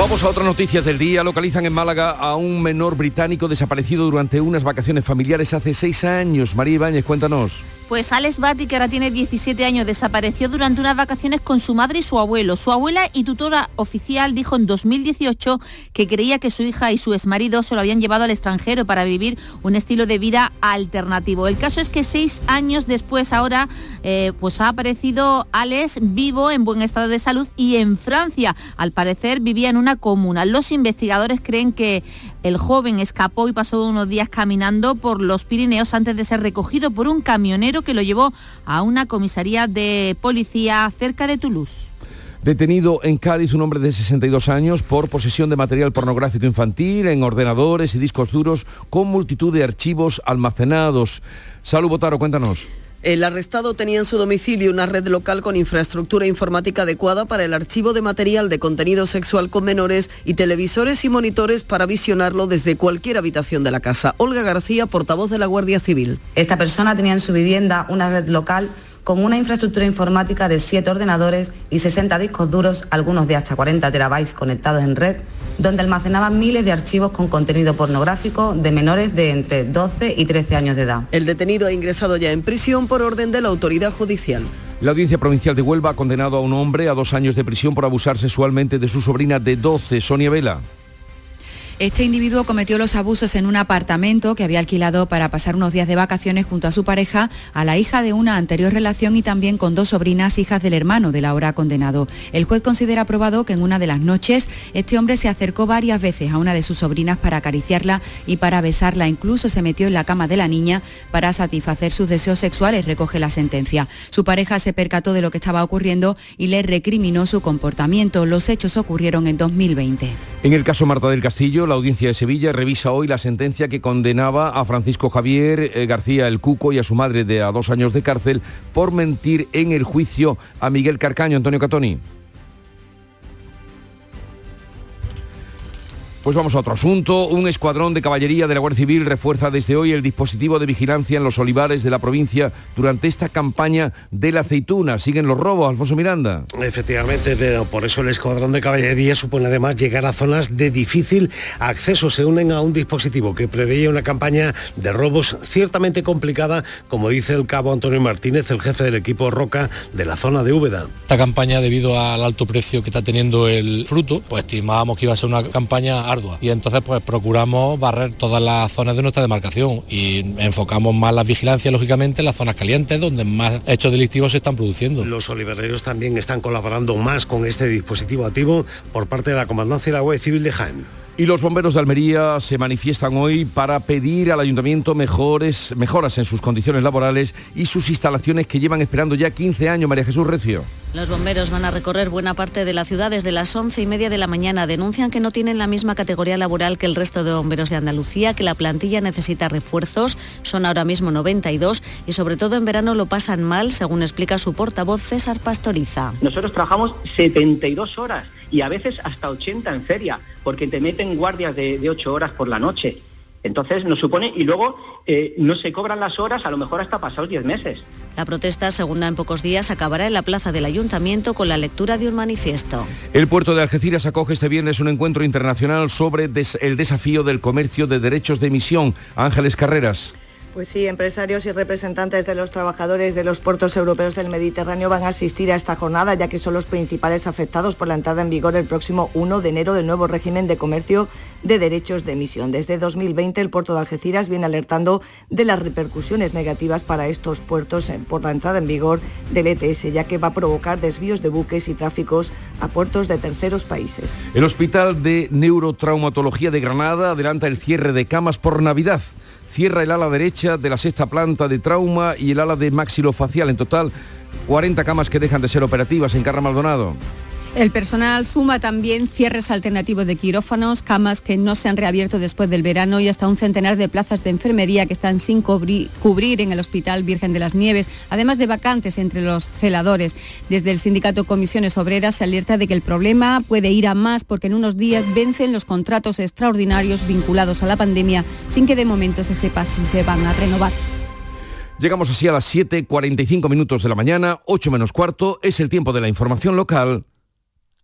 Vamos a otras noticias del día. Localizan en Málaga a un menor británico desaparecido durante unas vacaciones familiares hace seis años. María Ibáñez, cuéntanos. Pues Alex Batti, que ahora tiene 17 años, desapareció durante unas vacaciones con su madre y su abuelo. Su abuela y tutora oficial dijo en 2018 que creía que su hija y su exmarido se lo habían llevado al extranjero para vivir un estilo de vida alternativo. El caso es que seis años después ahora eh, pues ha aparecido Alex vivo en buen estado de salud y en Francia. Al parecer vivía en una comuna. Los investigadores creen que el joven escapó y pasó unos días caminando por los Pirineos antes de ser recogido por un camionero que lo llevó a una comisaría de policía cerca de Toulouse. Detenido en Cádiz un hombre de 62 años por posesión de material pornográfico infantil en ordenadores y discos duros con multitud de archivos almacenados. Salud Botaro, cuéntanos. El arrestado tenía en su domicilio una red local con infraestructura informática adecuada para el archivo de material de contenido sexual con menores y televisores y monitores para visionarlo desde cualquier habitación de la casa. Olga García, portavoz de la Guardia Civil. Esta persona tenía en su vivienda una red local con una infraestructura informática de 7 ordenadores y 60 discos duros, algunos de hasta 40 terabytes conectados en red, donde almacenaban miles de archivos con contenido pornográfico de menores de entre 12 y 13 años de edad. El detenido ha ingresado ya en prisión por orden de la autoridad judicial. La Audiencia Provincial de Huelva ha condenado a un hombre a dos años de prisión por abusar sexualmente de su sobrina de 12, Sonia Vela. Este individuo cometió los abusos en un apartamento que había alquilado para pasar unos días de vacaciones junto a su pareja, a la hija de una anterior relación y también con dos sobrinas hijas del hermano del ahora condenado. El juez considera probado que en una de las noches este hombre se acercó varias veces a una de sus sobrinas para acariciarla y para besarla. Incluso se metió en la cama de la niña para satisfacer sus deseos sexuales, recoge la sentencia. Su pareja se percató de lo que estaba ocurriendo y le recriminó su comportamiento. Los hechos ocurrieron en 2020. En el caso Marta del Castillo, la audiencia de Sevilla revisa hoy la sentencia que condenaba a Francisco Javier eh, García el Cuco y a su madre de a dos años de cárcel por mentir en el juicio a Miguel Carcaño. Antonio Catoni. Pues vamos a otro asunto. Un escuadrón de caballería de la Guardia Civil refuerza desde hoy el dispositivo de vigilancia en los olivares de la provincia durante esta campaña de la aceituna. Siguen los robos, Alfonso Miranda. Efectivamente, pero por eso el escuadrón de caballería supone además llegar a zonas de difícil acceso. Se unen a un dispositivo que preveía una campaña de robos ciertamente complicada, como dice el cabo Antonio Martínez, el jefe del equipo Roca de la zona de Úbeda. Esta campaña, debido al alto precio que está teniendo el fruto, pues estimábamos que iba a ser una campaña ardua y entonces pues procuramos barrer todas las zonas de nuestra demarcación y enfocamos más las vigilancias lógicamente en las zonas calientes donde más hechos delictivos se están produciendo. Los olivareros también están colaborando más con este dispositivo activo por parte de la Comandancia de la Guardia Civil de Jaén. Y los bomberos de Almería se manifiestan hoy para pedir al ayuntamiento mejores, mejoras en sus condiciones laborales y sus instalaciones que llevan esperando ya 15 años, María Jesús Recio. Los bomberos van a recorrer buena parte de la ciudad desde las 11 y media de la mañana. Denuncian que no tienen la misma categoría laboral que el resto de bomberos de Andalucía, que la plantilla necesita refuerzos. Son ahora mismo 92 y sobre todo en verano lo pasan mal, según explica su portavoz César Pastoriza. Nosotros trabajamos 72 horas y a veces hasta 80 en feria, porque te meten guardias de, de 8 horas por la noche. Entonces nos supone, y luego eh, no se cobran las horas, a lo mejor hasta pasados 10 meses. La protesta, segunda en pocos días, acabará en la plaza del ayuntamiento con la lectura de un manifiesto. El puerto de Algeciras acoge este viernes un encuentro internacional sobre des el desafío del comercio de derechos de emisión. Ángeles Carreras. Pues sí, empresarios y representantes de los trabajadores de los puertos europeos del Mediterráneo van a asistir a esta jornada, ya que son los principales afectados por la entrada en vigor el próximo 1 de enero del nuevo régimen de comercio de derechos de emisión. Desde 2020, el puerto de Algeciras viene alertando de las repercusiones negativas para estos puertos eh, por la entrada en vigor del ETS, ya que va a provocar desvíos de buques y tráficos a puertos de terceros países. El Hospital de Neurotraumatología de Granada adelanta el cierre de camas por Navidad cierra el ala derecha de la sexta planta de trauma y el ala de maxilofacial. En total, 40 camas que dejan de ser operativas en Carra Maldonado. El personal suma también cierres alternativos de quirófanos, camas que no se han reabierto después del verano y hasta un centenar de plazas de enfermería que están sin cubrir, en el Hospital Virgen de las Nieves, además de vacantes entre los celadores. Desde el sindicato Comisiones Obreras se alerta de que el problema puede ir a más porque en unos días vencen los contratos extraordinarios vinculados a la pandemia sin que de momento se sepa si se van a renovar. Llegamos así a las 7.45 minutos de la mañana, 8 menos cuarto, es el tiempo de la información local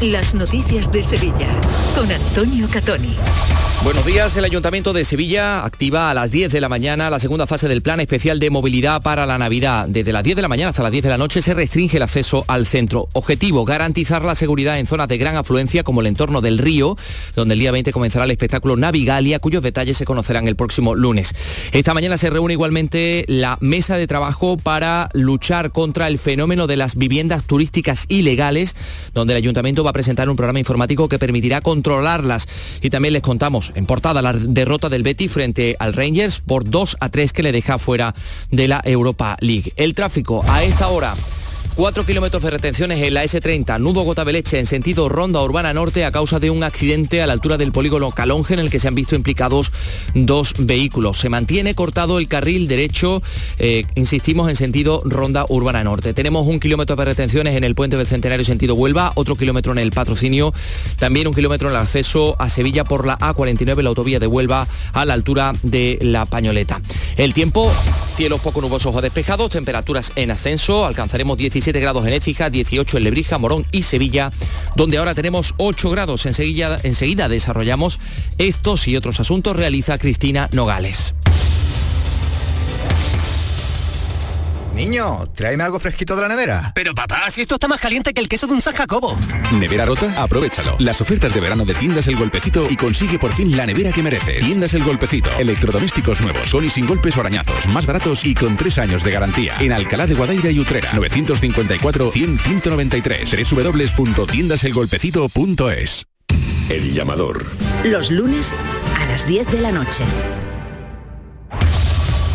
las noticias de Sevilla con Antonio Catoni. Buenos días, el Ayuntamiento de Sevilla activa a las 10 de la mañana la segunda fase del Plan Especial de Movilidad para la Navidad. Desde las 10 de la mañana hasta las 10 de la noche se restringe el acceso al centro. Objetivo, garantizar la seguridad en zonas de gran afluencia como el entorno del río, donde el día 20 comenzará el espectáculo Navigalia, cuyos detalles se conocerán el próximo lunes. Esta mañana se reúne igualmente la mesa de trabajo para luchar contra el fenómeno de las viviendas turísticas ilegales, donde el Ayuntamiento va a presentar un programa informático que permitirá controlarlas. Y también les contamos en portada la derrota del Betty frente al Rangers por 2 a 3 que le deja fuera de la Europa League. El tráfico a esta hora 4 kilómetros de retenciones en la S30, nudo Gota-Beleche en sentido Ronda Urbana Norte a causa de un accidente a la altura del polígono Calonge en el que se han visto implicados dos vehículos. Se mantiene cortado el carril derecho, eh, insistimos, en sentido Ronda Urbana Norte. Tenemos un kilómetro de retenciones en el puente del Centenario sentido Huelva, otro kilómetro en el patrocinio, también un kilómetro en el acceso a Sevilla por la A49, la autovía de Huelva, a la altura de la Pañoleta. El tiempo, cielos poco nubosos o despejados, temperaturas en ascenso, alcanzaremos 17 17 grados en Écija, 18 en Lebrija, Morón y Sevilla, donde ahora tenemos 8 grados. Enseguida, enseguida desarrollamos estos y otros asuntos, realiza Cristina Nogales. Niño, tráeme algo fresquito de la nevera. Pero papá, si esto está más caliente que el queso de un San Jacobo. ¿Nevera rota? Aprovechalo. Las ofertas de verano de Tiendas El Golpecito y consigue por fin la nevera que mereces. Tiendas El Golpecito. Electrodomésticos nuevos, son y sin golpes o arañazos, más baratos y con tres años de garantía. En Alcalá de Guadaira y Utrera. 954-100-193. www.tiendaselgolpecito.es El llamador. Los lunes a las 10 de la noche.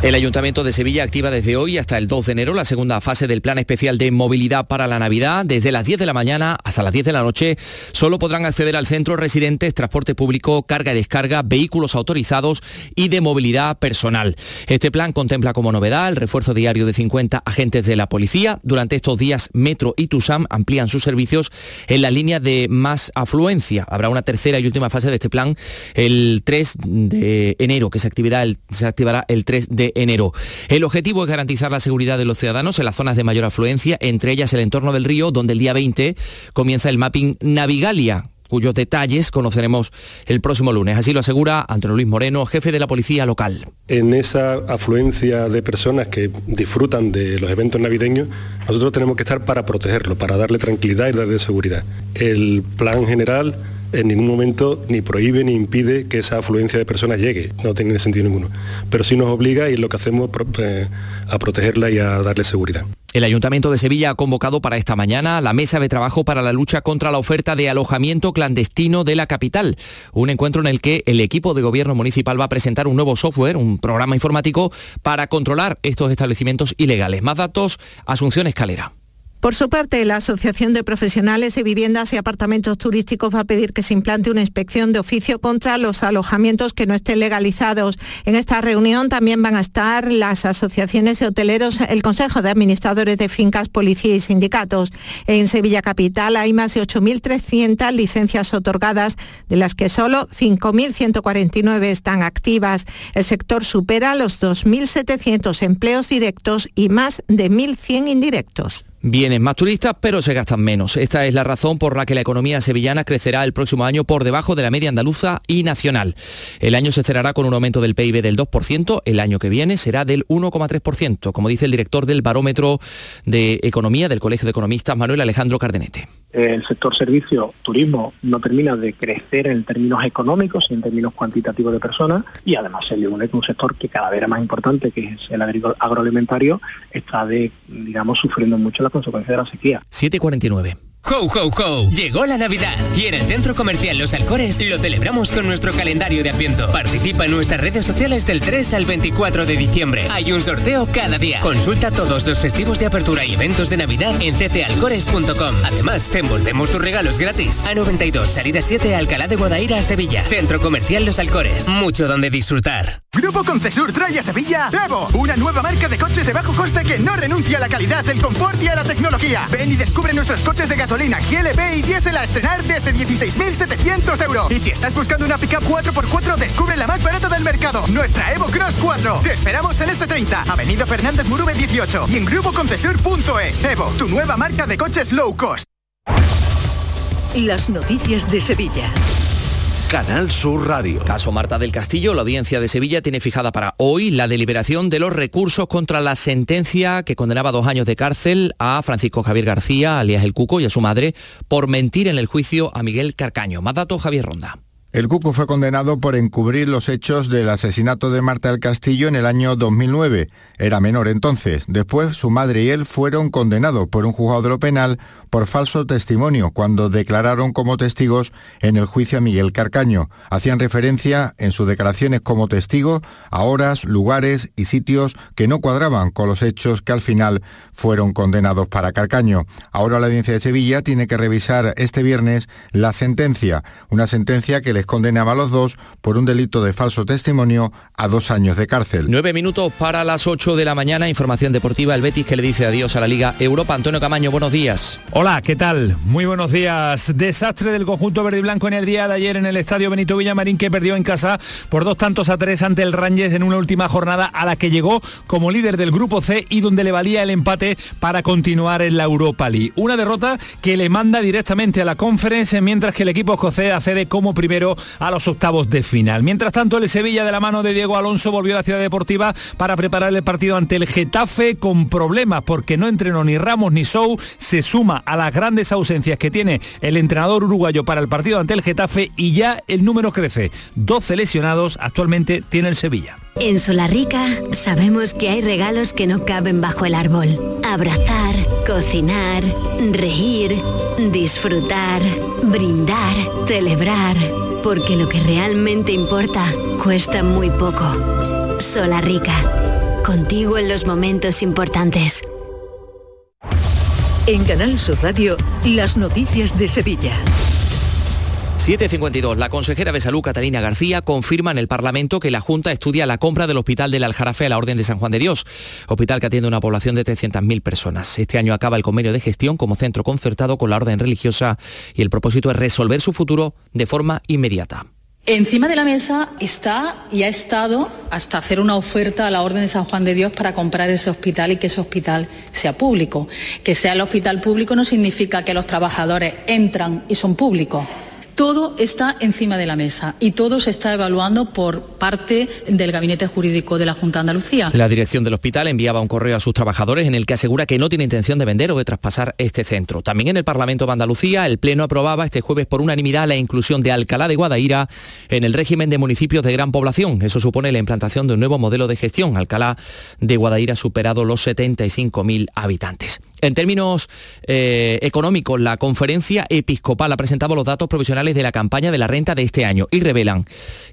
El Ayuntamiento de Sevilla activa desde hoy hasta el 2 de enero la segunda fase del Plan Especial de Movilidad para la Navidad. Desde las 10 de la mañana hasta las 10 de la noche solo podrán acceder al centro residentes, transporte público, carga y descarga, vehículos autorizados y de movilidad personal. Este plan contempla como novedad el refuerzo diario de 50 agentes de la policía. Durante estos días, Metro y TUSAM amplían sus servicios en la línea de más afluencia. Habrá una tercera y última fase de este plan el 3 de enero, que se activará el, se activará el 3 de enero. El objetivo es garantizar la seguridad de los ciudadanos en las zonas de mayor afluencia, entre ellas el entorno del río, donde el día 20 comienza el mapping Navigalia cuyos detalles conoceremos el próximo lunes. Así lo asegura Antonio Luis Moreno, jefe de la policía local. En esa afluencia de personas que disfrutan de los eventos navideños, nosotros tenemos que estar para protegerlo, para darle tranquilidad y darle seguridad. El plan general en ningún momento ni prohíbe ni impide que esa afluencia de personas llegue, no tiene sentido ninguno. Pero sí nos obliga y lo que hacemos es a protegerla y a darle seguridad. El Ayuntamiento de Sevilla ha convocado para esta mañana la mesa de trabajo para la lucha contra la oferta de alojamiento clandestino de la capital. Un encuentro en el que el equipo de gobierno municipal va a presentar un nuevo software, un programa informático para controlar estos establecimientos ilegales. Más datos, Asunción Escalera. Por su parte, la Asociación de Profesionales de Viviendas y Apartamentos Turísticos va a pedir que se implante una inspección de oficio contra los alojamientos que no estén legalizados. En esta reunión también van a estar las asociaciones de hoteleros, el Consejo de Administradores de Fincas, Policía y Sindicatos. En Sevilla Capital hay más de 8.300 licencias otorgadas, de las que solo 5.149 están activas. El sector supera los 2.700 empleos directos y más de 1.100 indirectos. Vienen más turistas, pero se gastan menos. Esta es la razón por la que la economía sevillana crecerá el próximo año por debajo de la media andaluza y nacional. El año se cerrará con un aumento del PIB del 2%, el año que viene será del 1,3%, como dice el director del Barómetro de Economía del Colegio de Economistas, Manuel Alejandro Cardenete el sector servicio, turismo, no termina de crecer en términos económicos y en términos cuantitativos de personas y además se le une con un sector que cada vez era más importante, que es el agroalimentario, está de, digamos, sufriendo mucho las consecuencias de la sequía. 749. ¡Ho, ho, ho! Llegó la Navidad y en el Centro Comercial Los Alcores lo celebramos con nuestro calendario de Adviento. Participa en nuestras redes sociales del 3 al 24 de diciembre. Hay un sorteo cada día. Consulta todos los festivos de apertura y eventos de Navidad en ctalcores.com. Además, te envolvemos tus regalos gratis. A92, salida 7, Alcalá de Guadaira, Sevilla. Centro Comercial Los Alcores. Mucho donde disfrutar. Grupo Concesur trae a Sevilla Evo, una nueva marca de coches de bajo coste que no renuncia a la calidad, el confort y a la tecnología. Ven y descubre nuestros coches de gasolina gasolina GLP y diésel a estrenar desde 16.700 euros. Y si estás buscando una pickup 4x4, descubre la más barata del mercado, nuestra Evo Cross 4. Te esperamos en S30, Avenida Fernández Murube 18 y en grupoconcesur.es. Evo, tu nueva marca de coches low cost. Las noticias de Sevilla. Canal Sur Radio. Caso Marta del Castillo, la audiencia de Sevilla tiene fijada para hoy la deliberación de los recursos contra la sentencia que condenaba dos años de cárcel a Francisco Javier García, alias El Cuco, y a su madre por mentir en el juicio a Miguel Carcaño. Más datos, Javier Ronda. El Cuco fue condenado por encubrir los hechos del asesinato de Marta del Castillo en el año 2009. Era menor entonces. Después, su madre y él fueron condenados por un juzgado penal por falso testimonio cuando declararon como testigos en el juicio a Miguel Carcaño. Hacían referencia en sus declaraciones como testigo a horas, lugares y sitios que no cuadraban con los hechos que al final fueron condenados para Carcaño. Ahora la audiencia de Sevilla tiene que revisar este viernes la sentencia, una sentencia que les condenaba a los dos por un delito de falso testimonio a dos años de cárcel. Nueve minutos para las ocho de la mañana, información deportiva, el Betis que le dice adiós a la Liga Europa. Antonio Camaño, buenos días. Hola, ¿qué tal? Muy buenos días. Desastre del conjunto verde y blanco en el día de ayer en el Estadio Benito Villamarín que perdió en casa por dos tantos a tres ante el Rangers en una última jornada a la que llegó como líder del grupo C y donde le valía el empate para continuar en la Europa League. Una derrota que le manda directamente a la conferencia mientras que el equipo escocés accede como primero a los octavos de final. Mientras tanto, el Sevilla de la mano de Diego Alonso volvió a la ciudad deportiva para preparar el partido ante el Getafe con problemas porque no entrenó ni Ramos ni Sou. Se suma a las grandes ausencias que tiene el entrenador uruguayo para el partido ante el Getafe y ya el número crece. 12 lesionados actualmente tiene el Sevilla. En Solarrica sabemos que hay regalos que no caben bajo el árbol. Abrazar, cocinar, reír, disfrutar, brindar, celebrar. Porque lo que realmente importa cuesta muy poco. Solarrica. Contigo en los momentos importantes. En Canal Sur Radio, las noticias de Sevilla. 7.52. La consejera de Salud, Catalina García, confirma en el Parlamento que la Junta estudia la compra del Hospital del Aljarafe a la Orden de San Juan de Dios, hospital que atiende una población de 300.000 personas. Este año acaba el convenio de gestión como centro concertado con la Orden Religiosa y el propósito es resolver su futuro de forma inmediata. Encima de la mesa está y ha estado hasta hacer una oferta a la Orden de San Juan de Dios para comprar ese hospital y que ese hospital sea público. Que sea el hospital público no significa que los trabajadores entran y son públicos. Todo está encima de la mesa y todo se está evaluando por parte del Gabinete Jurídico de la Junta de Andalucía. La dirección del hospital enviaba un correo a sus trabajadores en el que asegura que no tiene intención de vender o de traspasar este centro. También en el Parlamento de Andalucía, el Pleno aprobaba este jueves por unanimidad la inclusión de Alcalá de Guadaira en el régimen de municipios de gran población. Eso supone la implantación de un nuevo modelo de gestión. Alcalá de Guadaira ha superado los 75.000 habitantes. En términos eh, económicos, la conferencia episcopal ha presentado los datos provisionales de la campaña de la renta de este año y revelan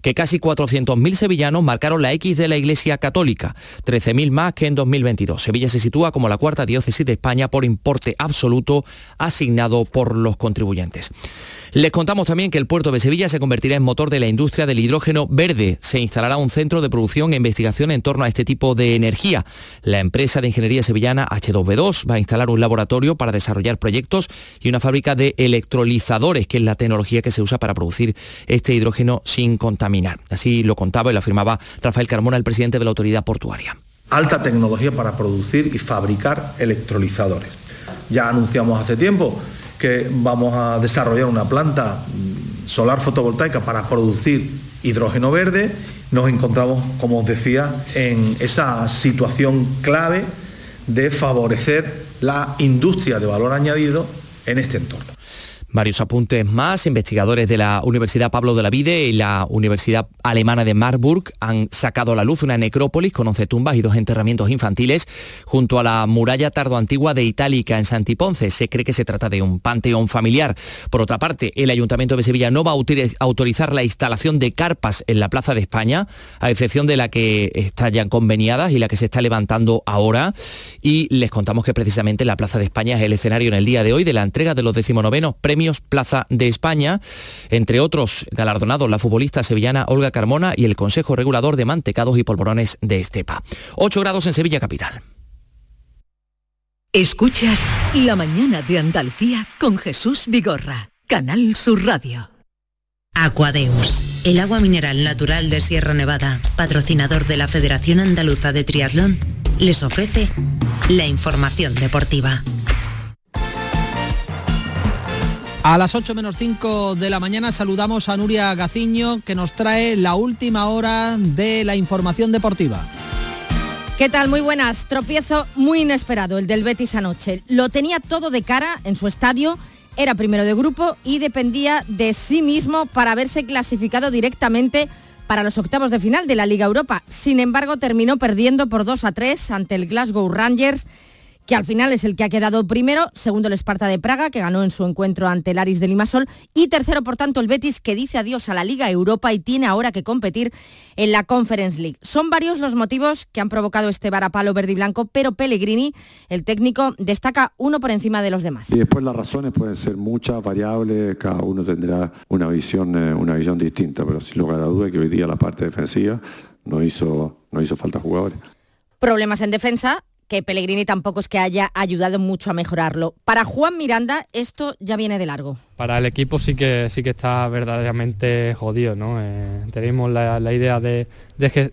que casi 400.000 sevillanos marcaron la X de la Iglesia Católica, 13.000 más que en 2022. Sevilla se sitúa como la cuarta diócesis de España por importe absoluto asignado por los contribuyentes. Les contamos también que el puerto de Sevilla se convertirá en motor de la industria del hidrógeno verde. Se instalará un centro de producción e investigación en torno a este tipo de energía. La empresa de ingeniería sevillana H2B2 va a instalar un laboratorio para desarrollar proyectos y una fábrica de electrolizadores, que es la tecnología que se usa para producir este hidrógeno sin contaminar. Así lo contaba y lo afirmaba Rafael Carmona, el presidente de la autoridad portuaria. Alta tecnología para producir y fabricar electrolizadores ya anunciamos hace tiempo que vamos a desarrollar una planta solar fotovoltaica para producir hidrógeno verde, nos encontramos, como os decía, en esa situación clave de favorecer la industria de valor añadido en este entorno. Varios apuntes más. Investigadores de la Universidad Pablo de la Vide y la Universidad Alemana de Marburg han sacado a la luz una necrópolis con 11 tumbas y dos enterramientos infantiles junto a la muralla tardoantigua de Itálica en Santiponce. Se cree que se trata de un panteón familiar. Por otra parte, el Ayuntamiento de Sevilla no va a autorizar la instalación de carpas en la Plaza de España, a excepción de la que está ya conveniadas y la que se está levantando ahora. Y les contamos que precisamente la Plaza de España es el escenario en el día de hoy de la entrega de los decimonovenos premios Plaza de España, entre otros galardonados la futbolista sevillana Olga Carmona y el Consejo Regulador de Mantecados y Polvorones de Estepa. 8 grados en Sevilla Capital. Escuchas La mañana de Andalucía con Jesús Vigorra, Canal Sur Radio. Aquadeus, el agua mineral natural de Sierra Nevada, patrocinador de la Federación Andaluza de Triatlón, les ofrece la información deportiva. A las 8 menos 5 de la mañana saludamos a Nuria Gaciño que nos trae la última hora de la información deportiva. ¿Qué tal? Muy buenas. Tropiezo muy inesperado el del Betis anoche. Lo tenía todo de cara en su estadio, era primero de grupo y dependía de sí mismo para haberse clasificado directamente para los octavos de final de la Liga Europa. Sin embargo, terminó perdiendo por 2 a 3 ante el Glasgow Rangers que al final es el que ha quedado primero, segundo el Esparta de Praga, que ganó en su encuentro ante el Aris de Limasol, y tercero, por tanto, el Betis, que dice adiós a la Liga Europa y tiene ahora que competir en la Conference League. Son varios los motivos que han provocado este varapalo verde y blanco, pero Pellegrini, el técnico, destaca uno por encima de los demás. Y después las razones pueden ser muchas, variables, cada uno tendrá una visión, eh, una visión distinta, pero sin lugar a duda que hoy día la parte defensiva no hizo, no hizo falta jugadores. Problemas en defensa, que Pellegrini tampoco es que haya ayudado mucho a mejorarlo. Para Juan Miranda esto ya viene de largo para el equipo sí que sí que está verdaderamente jodido, ¿no? Eh, tenemos la, idea de,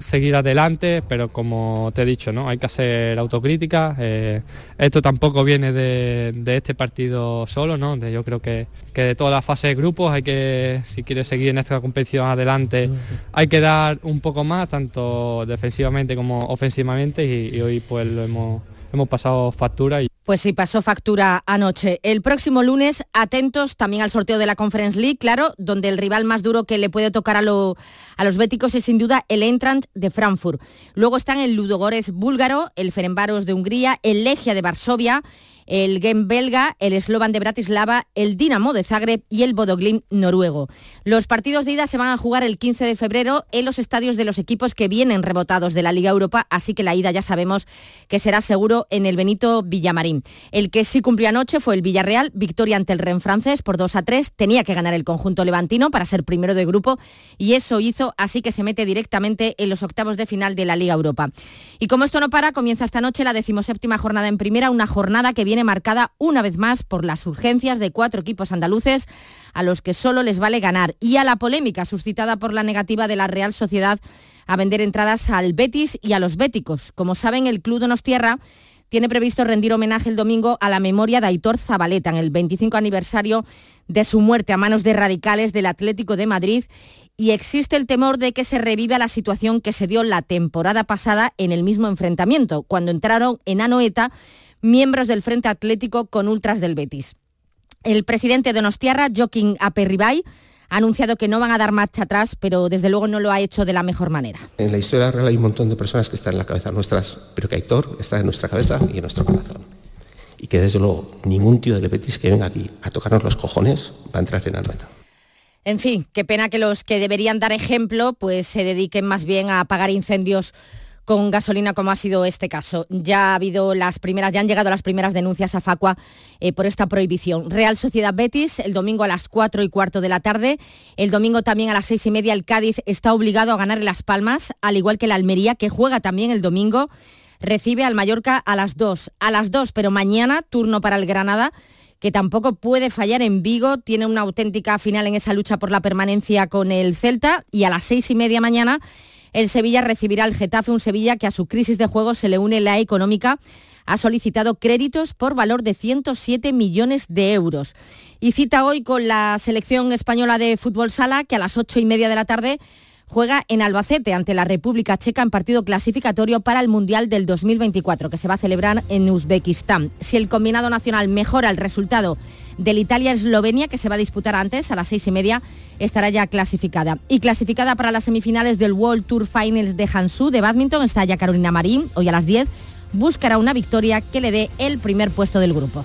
seguir adelante, pero como te he dicho, ¿no? Hay que hacer autocrítica. Eh, esto tampoco viene de, este partido solo, ¿no? yo creo que, de toda la fase de grupos hay que, si quieres seguir en esta competición adelante, hay que dar un poco más, tanto defensivamente como ofensivamente, y, y hoy pues lo hemos hemos pasado factura. Y... Pues sí, pasó factura anoche. El próximo lunes, atentos también al sorteo de la Conference League, claro, donde el rival más duro que le puede tocar a, a los béticos es sin duda el Entrant de Frankfurt. Luego están el Ludogores búlgaro, el Ferenbaros de Hungría, el Legia de Varsovia, el Game belga, el Slovan de Bratislava, el Dinamo de Zagreb y el Bodoglin noruego. Los partidos de ida se van a jugar el 15 de febrero en los estadios de los equipos que vienen rebotados de la Liga Europa, así que la ida ya sabemos que será seguro en el Benito Villamarín. El que sí cumplió anoche fue el Villarreal, victoria ante el Ren francés por 2 a 3, tenía que ganar el conjunto levantino para ser primero de grupo y eso hizo, así que se mete directamente en los octavos de final de la Liga Europa. Y como esto no para, comienza esta noche la decimoséptima jornada en primera, una jornada que viene marcada una vez más por las urgencias de cuatro equipos andaluces a los que solo les vale ganar y a la polémica suscitada por la negativa de la Real Sociedad a vender entradas al Betis y a los béticos. Como saben, el Club Donostierra tiene previsto rendir homenaje el domingo a la memoria de Aitor Zabaleta en el 25 aniversario de su muerte a manos de radicales del Atlético de Madrid y existe el temor de que se reviva la situación que se dio la temporada pasada en el mismo enfrentamiento, cuando entraron en Anoeta miembros del Frente Atlético con ultras del Betis. El presidente de Donostiarra, Joaquín Aperribay, ha anunciado que no van a dar marcha atrás, pero desde luego no lo ha hecho de la mejor manera. En la historia real hay un montón de personas que están en la cabeza nuestras, pero que Aitor está en nuestra cabeza y en nuestro corazón. Y que desde luego ningún tío del Betis que venga aquí a tocarnos los cojones va a entrar en Anoeta. En fin, qué pena que los que deberían dar ejemplo pues se dediquen más bien a apagar incendios con gasolina como ha sido este caso. Ya ha habido las primeras, ya han llegado las primeras denuncias a Facua eh, por esta prohibición. Real Sociedad Betis, el domingo a las 4 y cuarto de la tarde. El domingo también a las seis y media el Cádiz está obligado a ganar en Las Palmas, al igual que la Almería, que juega también el domingo. Recibe al Mallorca a las 2. A las 2, pero mañana turno para el Granada que tampoco puede fallar en Vigo, tiene una auténtica final en esa lucha por la permanencia con el Celta y a las seis y media mañana El Sevilla recibirá al Getafe, un Sevilla que a su crisis de juego se le une la económica ha solicitado créditos por valor de 107 millones de euros. Y cita hoy con la selección española de fútbol sala, que a las ocho y media de la tarde juega en Albacete ante la República Checa en partido clasificatorio para el Mundial del 2024, que se va a celebrar en Uzbekistán. Si el combinado nacional mejora el resultado del Italia-Eslovenia, que se va a disputar antes, a las seis y media, estará ya clasificada. Y clasificada para las semifinales del World Tour Finals de Hansu de badminton está ya Carolina Marín, hoy a las 10 buscará una victoria que le dé el primer puesto del grupo.